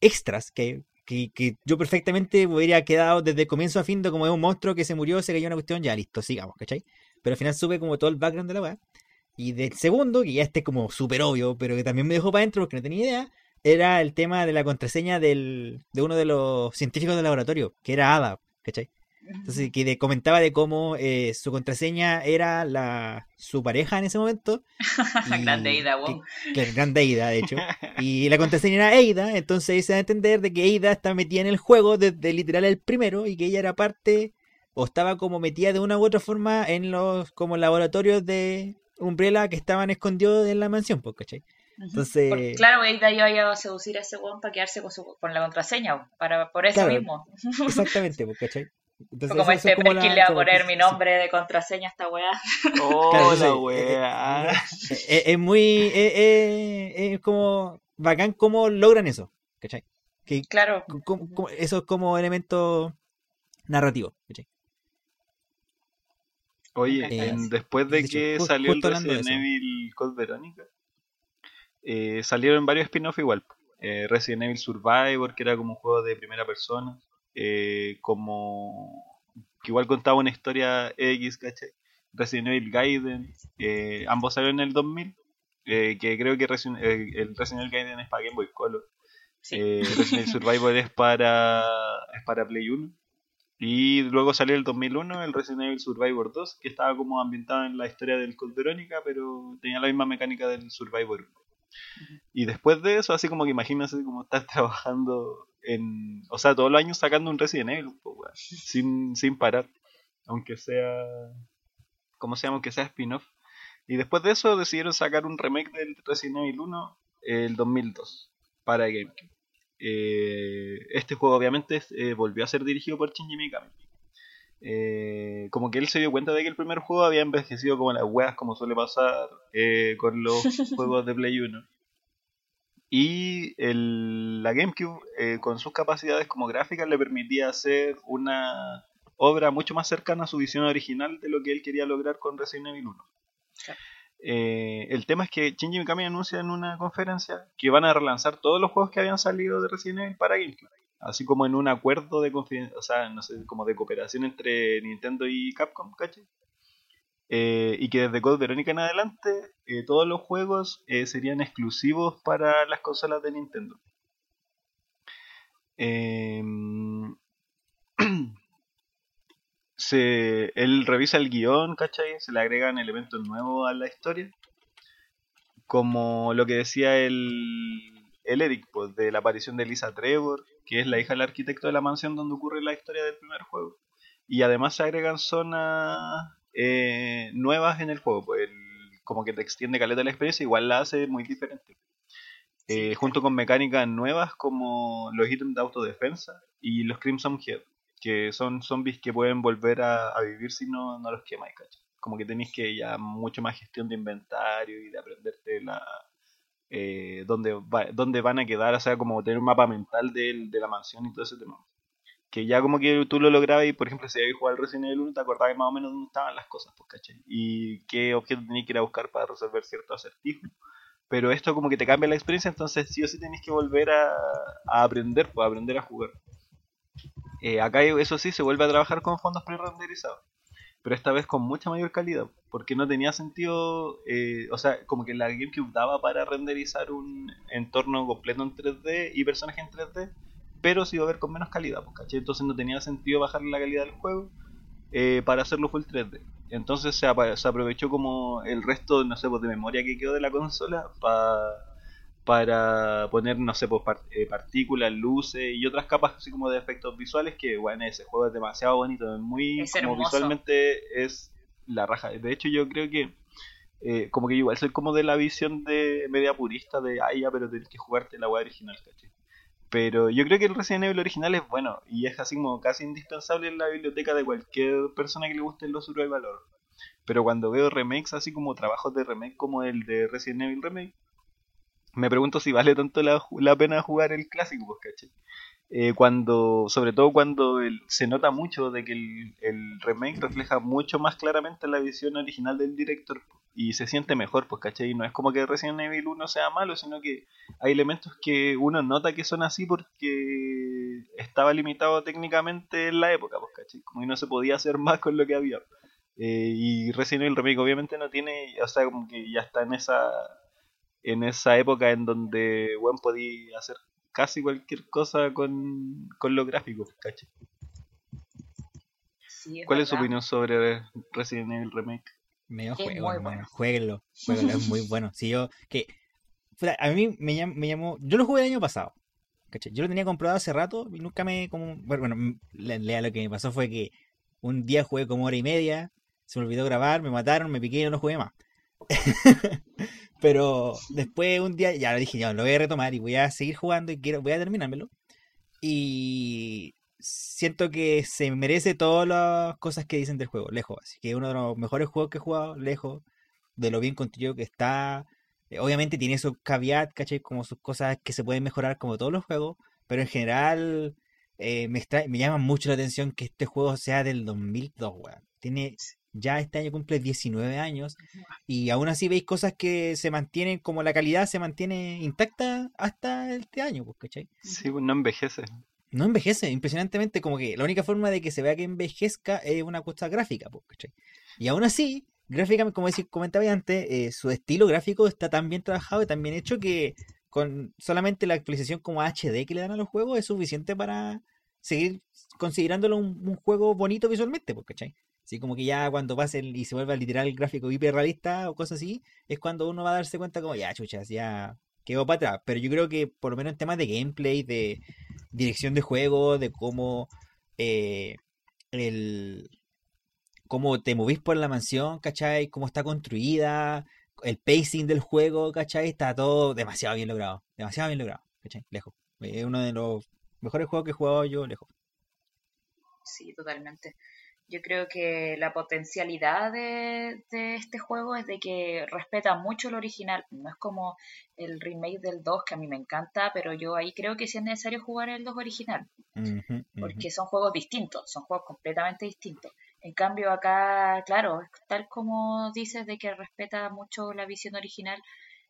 extras que, que, yo perfectamente hubiera quedado desde comienzo a fin de como es un monstruo que se murió, se cayó una cuestión, ya listo, sigamos, ¿cachai? Pero al final sube como todo el background de la weá. Y del segundo, que ya este como súper obvio, pero que también me dejó para adentro porque no tenía idea, era el tema de la contraseña del, de uno de los científicos del laboratorio, que era Ada, ¿cachai? Entonces, que comentaba de cómo eh, su contraseña era la su pareja en ese momento. grande Eida, wow. grande Eida, de hecho. Y la contraseña era Eida, entonces se da a entender de que Eida está metida en el juego desde literal el primero y que ella era parte o estaba como metida de una u otra forma en los como laboratorios de Umbrella que estaban escondidos en la mansión, pues, ¿cachai? Entonces, Porque, claro, de ahí vaya a seducir a ese weón para quedarse con, su, con la contraseña, para, por eso Claro. mismo. exactamente, pues, ¿cachai? Entonces, como este es como la- Perkin le va a poner mi sí. nombre de contraseña a esta weá. Oh, Claro, la entonces, wea. Es, es- es muy. Es, es- es como. Bacán cómo logran eso, ¿cachai? Que, Claro. como- como- eso es como elemento narrativo, ¿cachai? Oye, Eh, en- después de que salió el Resident. Evil Code Verónica, eh, salieron varios spin-off igual. Eh, Resident Evil Survivor, que era como un juego de primera persona, eh, como que igual contaba una historia X, ¿cachai? Resident Evil Gaiden, eh, ambos salieron en el 2000, eh, que creo que Resident- el Resident Evil Gaiden es para Game Boy Color. Sí. Resident Evil Survivor es para, es para Play 1. Y luego salió el 2001 el Resident Evil Survivor 2, que estaba como ambientado en la historia del Code Verónica, pero tenía la misma mecánica del Survivor 1. Y después de eso, así como que imagínense como estás trabajando en... O sea, todos los años sacando un Resident Evil, weón, sin, sin parar. Aunque sea... ¿Cómo se llama? Aunque sea spin-off. Y después de eso decidieron sacar un remake del Resident Evil 1 el 2002 para GameCube. Eh, este juego obviamente eh, volvió a ser dirigido por Shinji Mikami. Eh, como que él se dio cuenta de que el primer juego había envejecido como las weas, como suele pasar eh, con los juegos de Play 1. Y el- la GameCube, eh, con sus capacidades como gráficas, le permitía hacer una obra mucho más cercana a su visión original de lo que él quería lograr con Resident Evil 1. Claro. Eh, el tema es que Shinji Mikami anuncia en una conferencia que van a relanzar todos los juegos que habían salido de Resident Evil para GameCube. Así como en un acuerdo de o sea, no sé, como de cooperación entre Nintendo y Capcom, ¿cachai? Eh, y que desde Code Verónica en adelante eh, todos los juegos eh, serían exclusivos para las consolas de Nintendo. Em, se, él revisa el guion, ¿cachai? Se le agregan elementos nuevos a la historia. Como lo que decía el, el Eric, pues, de la aparición de Lisa Trevor, que es la hija del arquitecto de la mansión donde ocurre la historia del primer juego. Y además se agregan zonas eh, nuevas en el juego, pues el- como que te extiende caleta la experiencia, igual la hace muy diferente. Eh, junto con mecánicas nuevas como los ítems de autodefensa y los Crimson Head, que son zombies que pueden volver a, a vivir si no, no los quemáis, ¿cachai? Como que tenéis que ya mucho más gestión de inventario y de aprenderte la eh, dónde, va- dónde van a quedar, o sea, como tener un mapa mental del- de la mansión y todo ese tema. Que ya como que tú lo lograbas y, por ejemplo, si habías jugado al Resident Evil 1, te acordabas más o menos dónde estaban las cosas, pues, ¿cachai? Y qué objeto tenías que ir a buscar para resolver cierto acertijo. Pero esto como que te cambia la experiencia, entonces sí o sí tenés que volver a, a aprender, pues, a aprender a jugar. Eh, acá eso sí se vuelve a trabajar con fondos pre-renderizados. Pero esta vez con mucha mayor calidad. Porque no tenía sentido. eh, o sea, como que la GameCube daba para renderizar un entorno completo en 3D y personajes en 3D. Pero se iba a ver con menos calidad. pues, ¿cachai? Entonces no tenía sentido bajar la calidad del juego eh, para hacerlo full 3D. Entonces se, se aprovechó como el resto, no sé, pues, de memoria que quedó de la consola pa- para poner, no sé, pues, eh, partículas, luces y otras capas así como de efectos visuales que, bueno, ese juego es demasiado bonito, es muy, Es como visualmente es la raja. De hecho yo creo que eh, como que igual soy como de la visión de media purista de, ay ya, pero tenés que jugarte la web original, ¿cachai? Pero yo creo que el Resident Evil original es bueno y es así como casi indispensable en la biblioteca de cualquier persona que le gusten los survival horror. Pero cuando veo remakes así como trabajos de remake como el de Resident Evil Remake, me pregunto si vale tanto la, la pena jugar el clásico, pues, ¿cachai? Eh, cuando, sobre todo cuando el- se nota mucho de que el, el remake refleja mucho más claramente la visión original del director y se siente mejor, pues, ¿cachai? No es como que Resident Evil 1 sea malo, sino que hay elementos que uno nota que son así porque estaba limitado técnicamente en la época, pues, ¿cachai? Como que no se podía hacer más con lo que había. Eh, y Resident Evil Remake obviamente no tiene, o sea, como que ya está en esa en esa época en donde bueno, podía hacer casi cualquier cosa con, con los gráficos, ¿cachai? Sí, ¿Cuál es su opinión sobre Resident Evil Remake? Medio Es juego, hermano. bueno. Jueguenlo, jueguenlo, es muy bueno. Si yo, que, a mí me, llam- me llamó, yo lo jugué el año pasado, ¿cachai? Yo lo tenía comprado hace rato y nunca me, como, bueno, lea lo que me pasó fue que un día jugué como hora y media, se me olvidó grabar, me mataron, me piqué y no lo jugué más. Pero después un día ya lo dije, ya lo voy a retomar y voy a seguir jugando y quiero, voy a terminármelo. Y siento que se merece todas las cosas que dicen del juego, lejos. Así que es uno de los mejores juegos que he jugado, lejos, de lo bien construido que está. Eh, Obviamente tiene sus caveat, ¿cachai? Como sus cosas que se pueden mejorar como todos los juegos. Pero en general eh, me llama mucho la atención que este juego sea del 2002, weón. Tiene, ya este año cumple 19 años y aún así veis cosas que se mantienen, como la calidad se mantiene intacta hasta este año, pues, ¿cachai? Sí, pues no envejece. No envejece, impresionantemente, como que la única forma de que se vea que envejezca es una cosa gráfica, pues, ¿cachai? Y aún así, gráficamente, como decía, comentaba antes, eh, su estilo gráfico está tan bien trabajado y tan bien hecho que con solamente la actualización como HD que le dan a los juegos es suficiente para seguir considerándolo un, un juego bonito visualmente, ¿cachai? Así como que ya cuando pase el- y se vuelva literal gráfico hiperrealista o cosas así, es cuando uno va a darse cuenta como, ya, chuchas, ya quedó para atrás. Pero yo creo que por lo menos en temas de gameplay, de dirección de juego, de cómo eh, el cómo te movís por la mansión, ¿cachai? Cómo está construida, el pacing del juego, ¿cachai? Está todo demasiado bien logrado, demasiado bien logrado, ¿cachai? Lejos. Es uno de los mejores juegos que he jugado yo, lejos. Sí, totalmente. Yo creo que la potencialidad de, de este juego es de que respeta mucho el original. No es como el remake del 2, que a mí me encanta, pero yo ahí creo que sí es necesario jugar el 2 original, porque son juegos distintos, son juegos completamente distintos. En cambio acá, claro, tal como dices de que respeta mucho la visión original,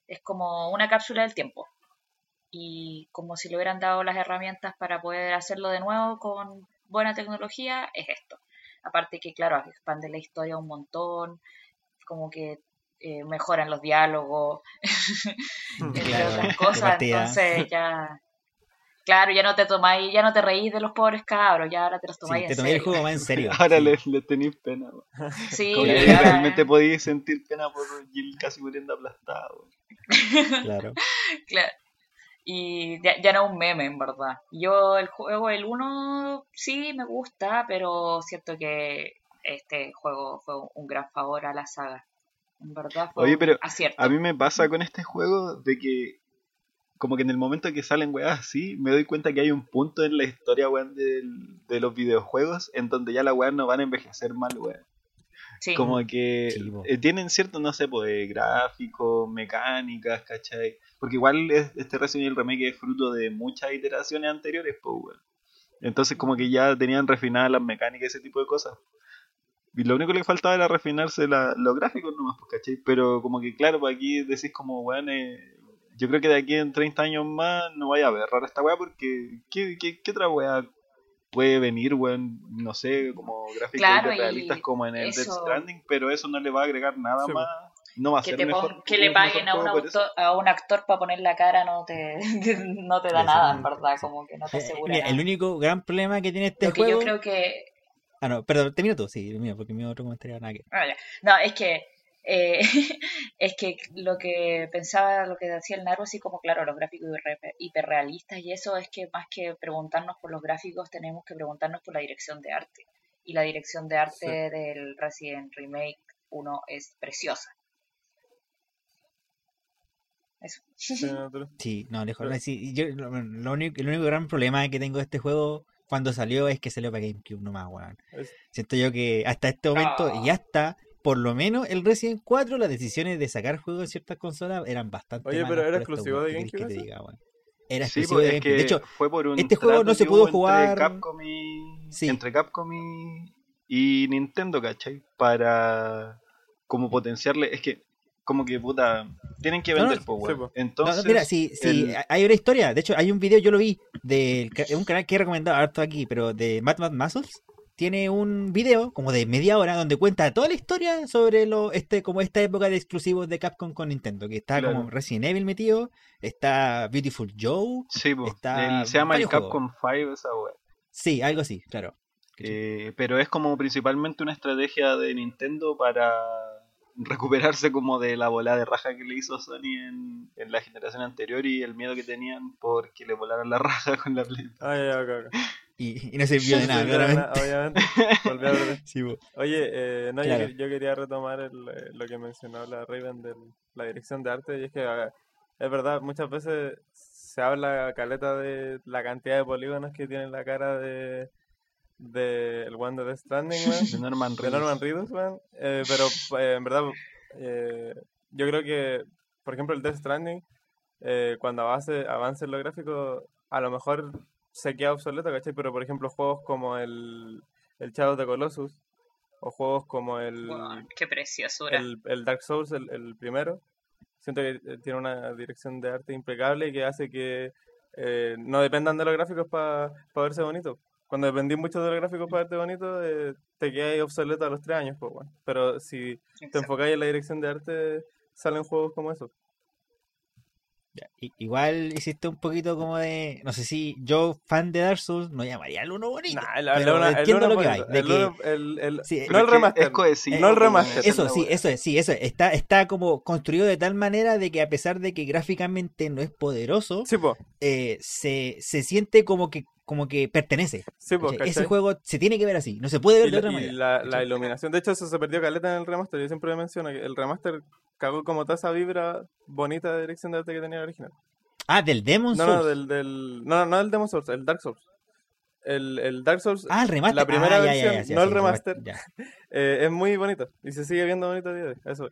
es como una cápsula del tiempo. Y como si le hubieran dado las herramientas para poder hacerlo de nuevo con buena tecnología, es esto. Aparte que, claro, expande la historia un montón, como que eh, mejoran los diálogos, entre Claro, otras de cosas, entonces ya... Claro, ya no te tomáis, ya no te reís de los pobres cabros, ya ahora te los Sí, tomáis te en tomé el serio. juego más en serio. Ahora sí. le, le tenéis pena. Sí, Como que Claro. realmente podéis sentir pena por Jill casi muriendo aplastado. Claro. Claro. Y ya, ya no es un meme, en verdad. Yo el juego, el 1, sí me gusta, pero siento que este juego fue un gran favor a la saga. En verdad fue Oye, pero acierto. A mí me pasa con este juego de que, como que en el momento que salen weas así, me doy cuenta que hay un punto en la historia, weón, de los videojuegos en donde ya las weas no van a envejecer mal, weón. Sí, Como que Sí, eh, tienen cierto, no sé, pues, gráficos, mecánicas, ¿cachai? Porque igual es- este Resident Evil Remake es fruto de muchas iteraciones anteriores, pues, weón. Entonces como que ya tenían refinadas las mecánicas y ese tipo de cosas. Y lo único que le faltaba era refinarse la- los gráficos nomás, pues, ¿cachai? Pero como que claro, pues aquí decís como, weón, eh, yo creo que de aquí en 30 años más no vaya a ver rara esta weá porque ¿qué, qué, qué otra weá puede venir, weón? No sé, como gráficos Claro, y realistas como en el Death eso- Stranding, pero eso no le va a agregar nada Sí, más. No va a que, ser mejor. pon- que le paguen a un, autor, a un actor para poner la cara no te, no te da nada, en verdad, como que no te Eh, asegura mira, el único gran problema que tiene este Lo que juego. yo creo que Ah, no, perdón, termina tú, sí, mira, porque mi otro comentario era nada que. Ah. No, es que eh, es que lo que pensaba, lo que decía el Naru, así como claro, los gráficos hiper- hiperrealistas y eso es que más que preguntarnos por los gráficos tenemos que preguntarnos por la dirección de arte. Y la dirección de arte Sí. del Resident Remake 1 es preciosa. Eso. Sí, no, lejos. Pero- sí, yo, lo, lo único, el único gran problema que tengo de este juego cuando salió es que salió para GameCube nomás, weón. es- Siento yo que hasta este momento, Ah. y hasta por lo menos el Resident 4, las decisiones de sacar juegos en ciertas consolas eran bastante Oye, malas pero ¿era exclusivo de ¿qué querés que GameCube te eso? diga, weón? Era Sí, exclusivo pues, de es GameCube. De que hecho, fue por un este juego no se que pudo jugar- entre Capcom y Sí. entre Capcom y, y Nintendo, ¿cachai? Para como potenciarle, es que como que puta, tienen que No, no, vender, po, sí, weón. po. No, Entonces, no, mira, sí, sí, el- hay una historia. De hecho, hay un video, yo lo vi, de un canal que he recomendado harto aquí, pero de Mad Mad Muscles. Tiene un video como de media hora donde cuenta toda la historia sobre lo, este, como esta época de exclusivos de Capcom con Nintendo. Que está Claro. como Resident Evil metido, está Beautiful Joe. sí, está el- se llama el. Capcom 5 esa weá. Sí, algo así, claro. Eh, pero es como principalmente una estrategia de Nintendo para recuperarse como de la bola de raja que le hizo Sony en, en la generación anterior y el miedo que tenían porque le volaran la raja con la Play. Ah, ya, ya, ok, ok. Y, y no sirvió de nada, claramente. obviamente. Volví a. Sí. Oye, eh, no, yo Claro. que- yo, quería retomar el, eh, lo que mencionó la Raven de la dirección de arte, y es que ah, es verdad, muchas veces se habla caleta de la cantidad de polígonos que tiene la cara de, de el one de Death Stranding, weón, De Norman de Reedus. Norman Reedus, weón, eh, pero eh, en verdad eh, yo creo que, por ejemplo, el Death Stranding, eh, cuando avance, avance en lo gráfico, a lo mejor se queda obsoleto, ¿cachai? Pero, por ejemplo, juegos como el, el Shadow the Colossus, o juegos como el, Weón, qué preciosura. el, el Dark Souls, el, el primero, siento que eh, tiene una dirección de arte impecable y que hace que eh, no dependan de los gráficos para verse bonito. Cuando dependís mucho de los gráficos para verte bonito, eh, te quedas obsoleto a los tres años, pues, bueno. Pero si te enfocáis en la dirección de arte, salen juegos como esos. Igual hiciste un poquito como de. No sé si yo, fan de Dark Souls, no llamaría al uno bonito. Nah, el, pero el entiendo lo que. De el- sí, Pero no el remaster. Es cohesivo, no el remaster. Eso sí, eso es, sí, eso es. Está, está como construido de tal manera de que a pesar de que gráficamente no es poderoso, Sí, eh, se, se siente como que, como que pertenece. Ese juego se tiene que ver así, no se puede ver Y, de la, otra y manera. la- iluminación. De hecho, eso se perdió caleta en el remaster. Yo siempre menciono que el remaster cagó como toda esa vibra bonita de dirección de arte que tenía el original. Ah, del Demon No, Souls. no, del, del, no, no el Demon Souls, el Dark Souls. El, el Dark Souls Ah, el remaster. la primera Ah, ya, ya, versión, ya, sí, no el remaster. eh, es muy bonito y se sigue viendo bonito a día de hoy. Eso.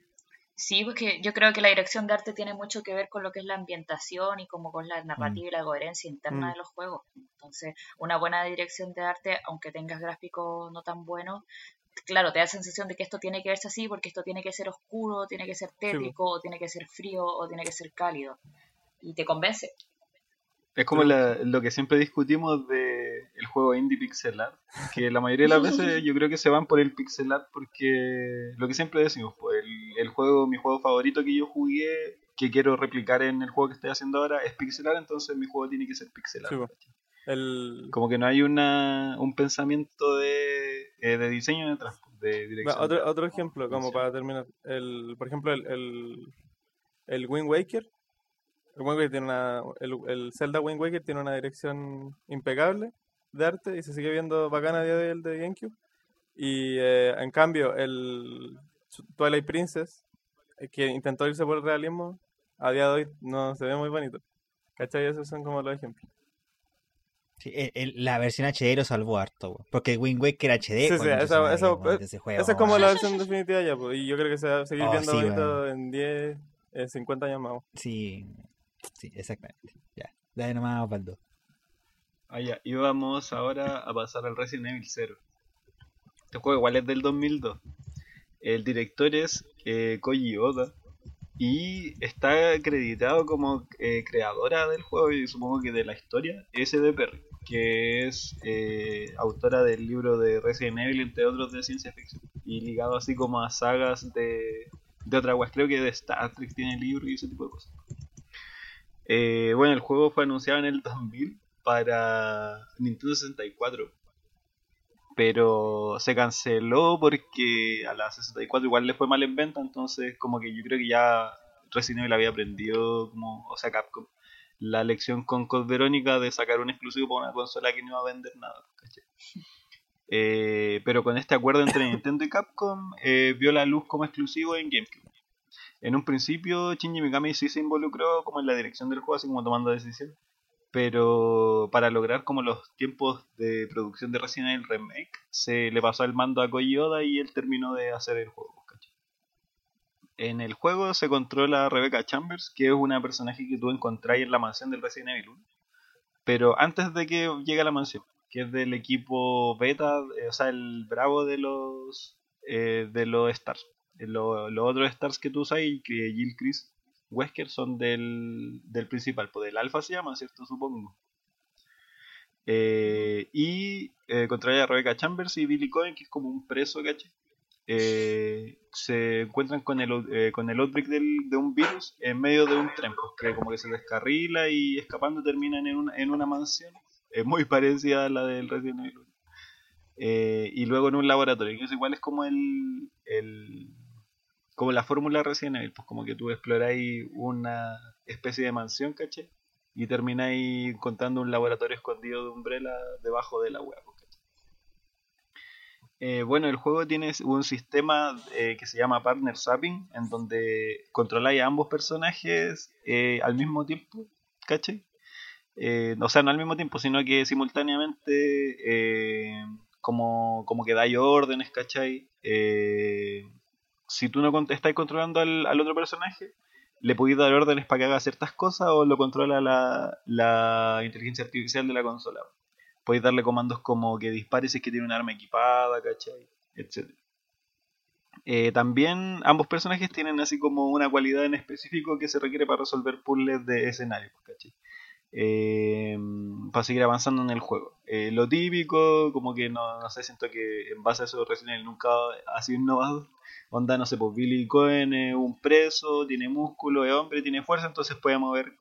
Sí, porque yo creo que la dirección de arte tiene mucho que ver con lo que es la ambientación y como con la narrativa y la coherencia interna Mm. de los juegos. Entonces, una buena dirección de arte, aunque tengas gráficos no tan buenos, claro, te da la sensación de que esto tiene que verse así porque esto tiene que ser oscuro, tiene que ser tétrico, o tiene que ser frío, o tiene que ser cálido. Y te convence. Es como la- lo que siempre discutimos de el juego indie pixel art, que la mayoría de las veces yo creo que se van por el pixel art porque lo que siempre decimos, pues el, el juego, mi juego favorito que yo jugué, que quiero replicar en el juego que estoy haciendo ahora es pixel art, entonces mi juego tiene que ser pixel art. Sí, po. El, Como que no hay una, un pensamiento de, eh, de diseño de Va, dirección. otro, otro ejemplo, como para terminar. El, por ejemplo, el, el, el Wind Waker. El, Wind Waker tiene una, el, el Zelda Wind Waker tiene una dirección impecable de arte y se sigue viendo bacana a día de de GameCube. Y eh, en cambio, el Twilight Princess, eh, que intentó irse por el realismo, a día de hoy no se ve muy bonito. ¿Cachai? Esos son como los ejemplos. Sí, el- el- la versión HD lo salvó harto, weón, porque Wind Waker HD. Sí, esa- weón, ese juego, Esa es como la versión definitiva ya, pues, y yo creo que se va a seguir Oh, viendo sí, bonito en 10, en 50 años más. Sí, sí, exactamente. Ya, dale nomás, Baldo. Ah, ya. Y vamos ahora a pasar al Resident Evil 0. Este juego igual es del 2002. El director es eh, Koji Oda. Y está acreditado como eh, creadora del juego y supongo que de la historia SD Perry, que es eh, autora del libro de Resident Evil, entre otros de ciencia ficción. Y ligado así como a sagas de, de otras weas. Creo que de Star Trek tiene el libro y ese tipo de cosas. Eh, bueno, el juego fue anunciado en el 2000 para Nintendo 64. Pero se canceló porque a la 64 igual le fue mal en venta, entonces como que yo creo que ya Resident Evil había aprendido, como, o sea, Capcom, la lección con Code Verónica de sacar un exclusivo para una consola que no iba a vender nada. Eh, pero con este acuerdo entre Nintendo y Capcom eh, vio la luz como exclusivo en GameCube. En un principio Shinji Mikami sí se involucró como en la dirección del juego, así como tomando decisiones pero para lograr como los tiempos de producción de Resident Evil Remake se le pasó el mando a Koji Oda y él terminó de hacer el juego. En el juego se controla a Rebecca Chambers que es una personaje que tú encontrás en la mansión del Resident Evil 1 pero antes de que llegue a la mansión que es del equipo beta eh, o sea el bravo de los eh, de los stars Eh, lo- los otros stars que tú usas que Jill Chris Wesker son del, del principal, pues del alfa se llama, ¿cierto? Supongo. Eh, y eh, a Rebecca Chambers y Billy Cohen, que es como un preso, ¿caché? Eh, se encuentran con el, eh, con el outbreak de un virus en medio de un tren, pues, que como que se descarrila y escapando terminan en una, en una mansión. Es muy parecida a la del Resident Evil 1. Eh, y luego en un laboratorio, que es igual es como el, el como la fórmula Resident Evil, pues como que tú exploráis una especie de mansión, ¿caché? Y termináis encontrando un laboratorio escondido de Umbrella debajo de la web. Eh, bueno, el juego tiene un sistema eh, que se llama Partner Swapping, en donde controláis a ambos personajes eh, al mismo tiempo, ¿cachai? o sea, no al mismo tiempo, sino que simultáneamente como, como que dais órdenes, ¿cachai? si tú no estás controlando al, al, otro personaje, le podéis dar órdenes para que haga ciertas cosas o lo controla la, la inteligencia artificial de la consola podéis darle comandos como que dispare si es que tiene un arma equipada, ¿cachai? Etc. Eh, también ambos personajes tienen así como una cualidad en específico que se requiere para resolver puzzles de escenario, ¿cachai? Eh, para seguir avanzando en el juego. Eh, lo típico, como que no, no sé, siento que en base a eso Resident Evil nunca ha sido innovado. Onda, no sé, pues Billy Cohen es un preso, tiene músculo, es hombre, tiene fuerza, entonces puede mover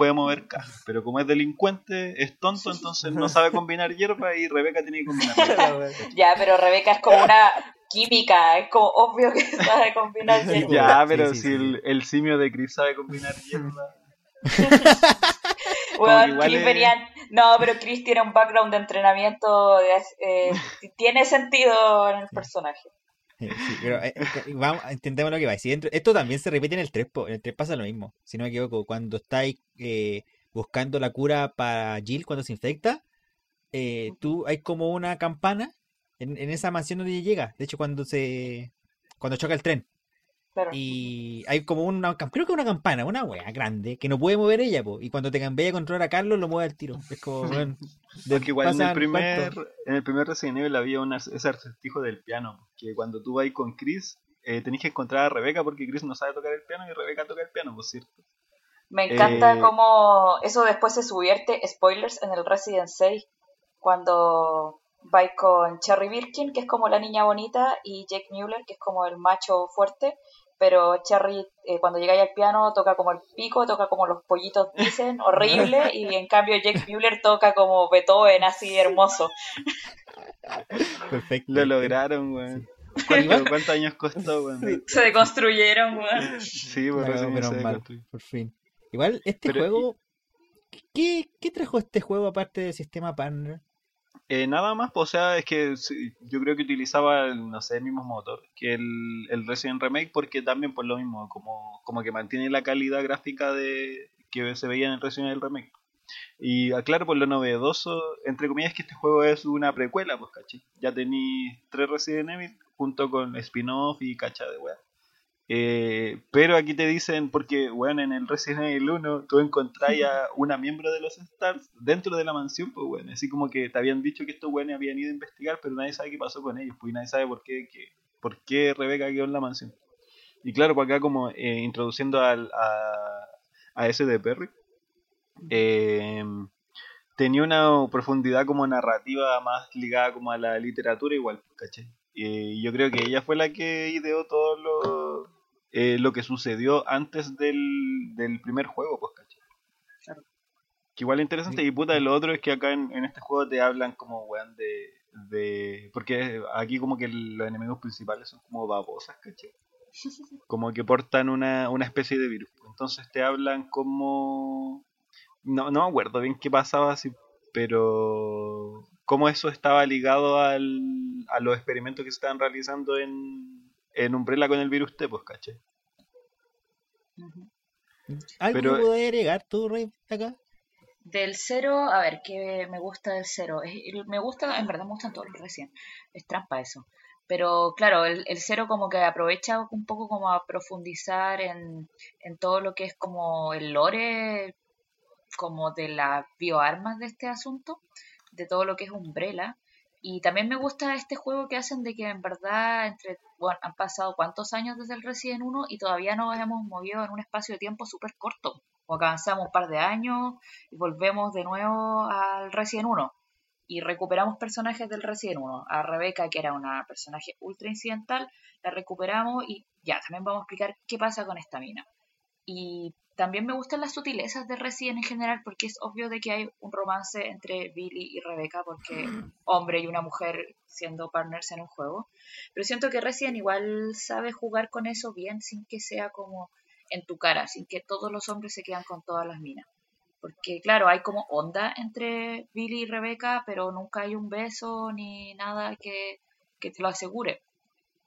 puede mover cajas, pero como es delincuente, es tonto, entonces no sabe combinar hierba y Rebeca tiene que combinar Ya, pero Rebeca es como una química, es como obvio que sabe combinar hierba. Ya, pero si El, simio de Chris sabe combinar hierba. bueno, Chris No, pero Chris tiene un background de entrenamiento, eh, tiene sentido en el personaje. Sí, pero eh, vamos, intentemos lo que va. Si esto también se repite en el 3, en el 3 pasa lo mismo. Si no me equivoco, cuando estáis eh, buscando la cura para Jill cuando se infecta, eh, tú hay como una campana en, en, esa mansión donde llega. De hecho, cuando se cuando choca el tren. Y hay como una, creo que una campana, una wea grande, que no puede mover ella, po. y cuando te cambié a controlar a Carlos, lo mueve al tiro. Es como, bueno, igual en el, primer, en el primer Resident Evil había una, ese acertijo del piano, que cuando tú vas con Chris, eh, tenés que encontrar a Rebeca porque Chris no sabe tocar el piano y Rebeca toca el piano, por cierto. Me encanta eh, cómo eso después se subierte, spoilers, en el Resident 6, cuando vais con Cherry Birkin, que es como la niña bonita, y Jake Mueller, que es como el macho fuerte, pero Cherry eh, cuando llega al piano toca como el pico, toca como los pollitos dicen, horrible, y en cambio Jake Mueller toca como Beethoven, así hermoso. Perfecto. Lo lograron, güey. ¿Cuántos años costó, güey? Se deconstruyeron, güey. Sí, por, mal, por fin. Igual, este juego, ¿qué, ¿qué trajo este juego aparte del sistema partner? Eh, nada más, pues, o sea, es que yo creo que utilizaba, el, no sé, el mismo motor que el, el Resident Remake, porque también, pues, lo mismo, como, como que mantiene la calidad gráfica de que se veía en el Resident Evil Remake. Y aclaro, por lo novedoso, entre comillas, que este juego es una precuela, pues, caché. Ya tenéis tres Resident Evil junto con spin-off y cacha de weá. Eh, pero aquí te dicen, porque, bueno, en el Resident Evil 1 tú encontrás a una miembro de los Stars dentro de la mansión, pues, bueno, así como que te habían dicho que estos buenos habían ido a investigar, pero nadie sabe qué pasó con ellos, pues, y nadie sabe por qué, por qué Rebeca quedó en la mansión. Y claro, pues acá como eh, introduciendo al, a, a ese de Perry, eh, tenía una profundidad como narrativa más ligada como a la literatura igual, ¿caché? Y yo creo que ella fue la que ideó todo lo, eh, lo que sucedió antes del, del primer juego, pues, ¿cachai? Que igual es interesante, y puta, lo otro es que acá en, este juego te hablan como, weón, de, de... Porque aquí como que los enemigos principales son como babosas, ¿cachai? Como que portan una, una especie de virus. Entonces te hablan como... No, no me acuerdo bien qué pasaba, así, pero cómo eso estaba ligado al, a los experimentos que se estaban realizando en, en Umbrella con el virus T, pues, caché. ¿Algo Pero, que puedes agregar tú, Rey, acá? Del cero, a ver, ¿qué me gusta del cero? Me gusta, en verdad me gustan todos los recién. Es trampa eso. Pero claro, el, el cero como que aprovecha un poco como a profundizar en, en todo lo que es como el lore, como de las bioarmas de este asunto, de todo lo que es Umbrella. Y también me gusta este juego que hacen de que en verdad entre, bueno, han pasado cuántos años desde el Resident 1 y todavía nos hemos movido en un espacio de tiempo súper corto. O avanzamos un par de años y volvemos de nuevo al Resident 1 y recuperamos personajes del Resident 1. A Rebeca, que era una personaje ultra incidental, la recuperamos y ya, también vamos a explicar qué pasa con esta mina. Y también me gustan las sutilezas de Resident en general porque es obvio de que hay un romance entre Billy y Rebecca porque hombre y una mujer siendo partners en un juego. Pero siento que Resident igual sabe jugar con eso bien sin que sea como en tu cara, sin que todos los hombres se quedan con todas las minas. Porque, claro, hay como onda entre Billy y Rebeca, pero nunca hay un beso ni nada que, que te lo asegure.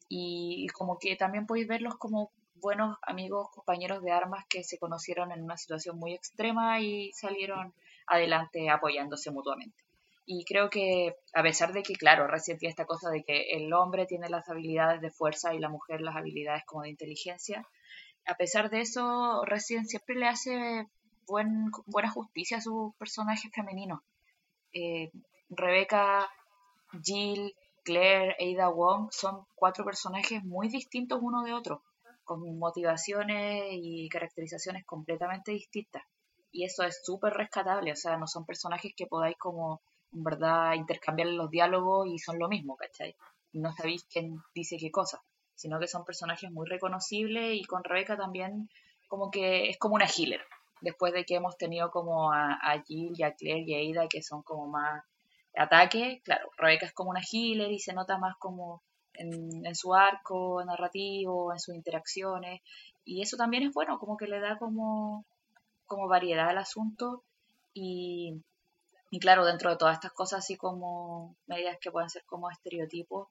Y como que también podéis verlos como buenos amigos, compañeros de armas que se conocieron en una situación muy extrema y salieron adelante apoyándose mutuamente. Y creo que, a pesar de que, claro, tiene esta cosa de que el hombre tiene las habilidades de fuerza y la mujer las habilidades como de inteligencia, a pesar de eso, recién siempre le hace buen, buena justicia a sus personajes femeninos. Eh, Rebeca, Jill, Claire, Ada Wong son cuatro personajes muy distintos uno de otro, con motivaciones y caracterizaciones completamente distintas. Y eso es súper rescatable, o sea, no son personajes que podáis como, en verdad, intercambiar los diálogos y son lo mismo, ¿cachai? No sabéis quién dice qué cosa, sino que son personajes muy reconocibles y con Rebeca también como que es como una healer, después de que hemos tenido como a, Jill y a Claire y a Ada que son como más ataque, claro, Rebeca es como una healer y se nota más como en, su arco narrativo, en sus interacciones, y eso también es bueno, como que le da como, como variedad al asunto y, y claro, dentro de todas estas cosas así como medidas que pueden ser como estereotipos,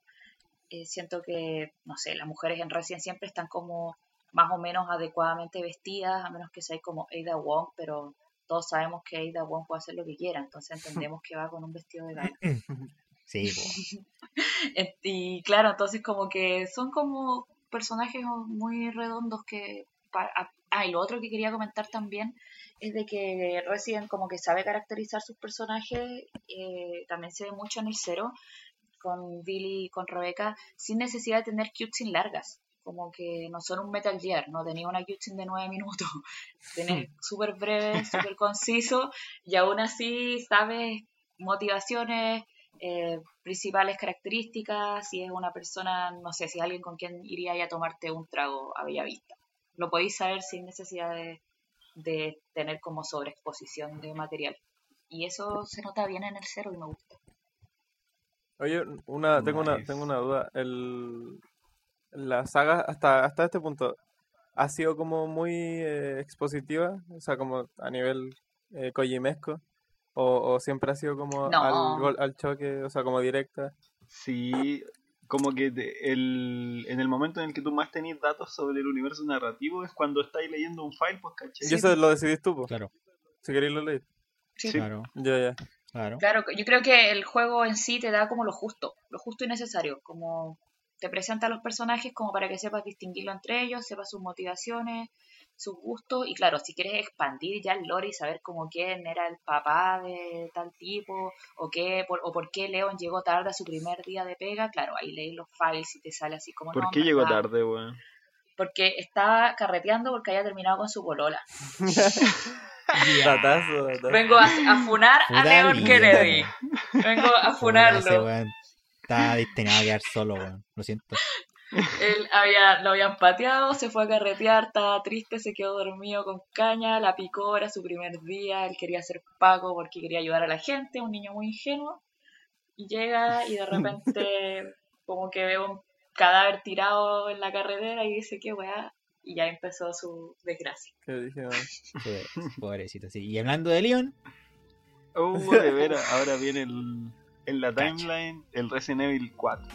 eh, siento que, no sé, las mujeres en recién siempre están como más o menos adecuadamente vestidas, a menos que sea como Ada Wong, pero todos sabemos que Ada Wong puede hacer lo que quiera, entonces entendemos que va con un vestido de gala. Sí, y claro, entonces como que son como personajes muy redondos que... Ah, y lo otro que quería comentar también es de que Resident como que sabe caracterizar sus personajes, eh, también se ve mucho en el cero, con Billy y con Rebecca, sin necesidad de tener cutscenes largas como que no son un Metal Gear, no tenía una cutscene de nueve minutos, tenés súper breve, súper conciso y aún así sabes motivaciones, eh, principales características, si es una persona, no sé, si es alguien con quien iría a tomarte un trago a bella vista. Lo podéis saber sin necesidad de, de tener como sobreexposición de material. Y eso se nota bien en el cero y me gusta. Oye, una, tengo, una, tengo una duda. El, la saga hasta, hasta este punto ha sido como muy eh, expositiva, o sea, como a nivel eh, o, siempre ha sido como al, al choque, o sea, como directa. Sí, como que el, en el momento en el que tú más tenés datos sobre el universo narrativo es cuando estáis leyendo un file, pues caché. Y eso lo decidís tú, pues. Claro. Si queréis lo leer. Sí. Claro. Ya, ya. Claro. Claro, yo creo que el juego en sí te da como lo justo, lo justo y necesario, como te presenta a los personajes como para que sepas distinguirlo entre ellos, sepas sus motivaciones, sus gustos, y claro, si quieres expandir ya el lore y saber como quién era el papá de tal tipo, o qué, por, o por qué Leon llegó tarde a su primer día de pega, claro, ahí lees los files y te sale así como... ¿Por qué llegó tarde, weón? Porque estaba carreteando porque había terminado con su polola. Vengo a, funar a Leon Kennedy. Vengo a funarlo. Estaba destinado a quedar solo, weón. Lo siento. Él había, lo habían pateado, se fue a carretear, estaba triste, se quedó dormido con caña, la picó, era su primer día, él quería ser pago porque quería ayudar a la gente, un niño muy ingenuo. Y llega y de repente como que ve un cadáver tirado en la carretera y dice, qué weá, y ya empezó su desgracia. ¿Qué dije? Pobrecito, sí. Y hablando de Leon. Oh, de veras, ahora viene el en la timeline el Resident Evil 4.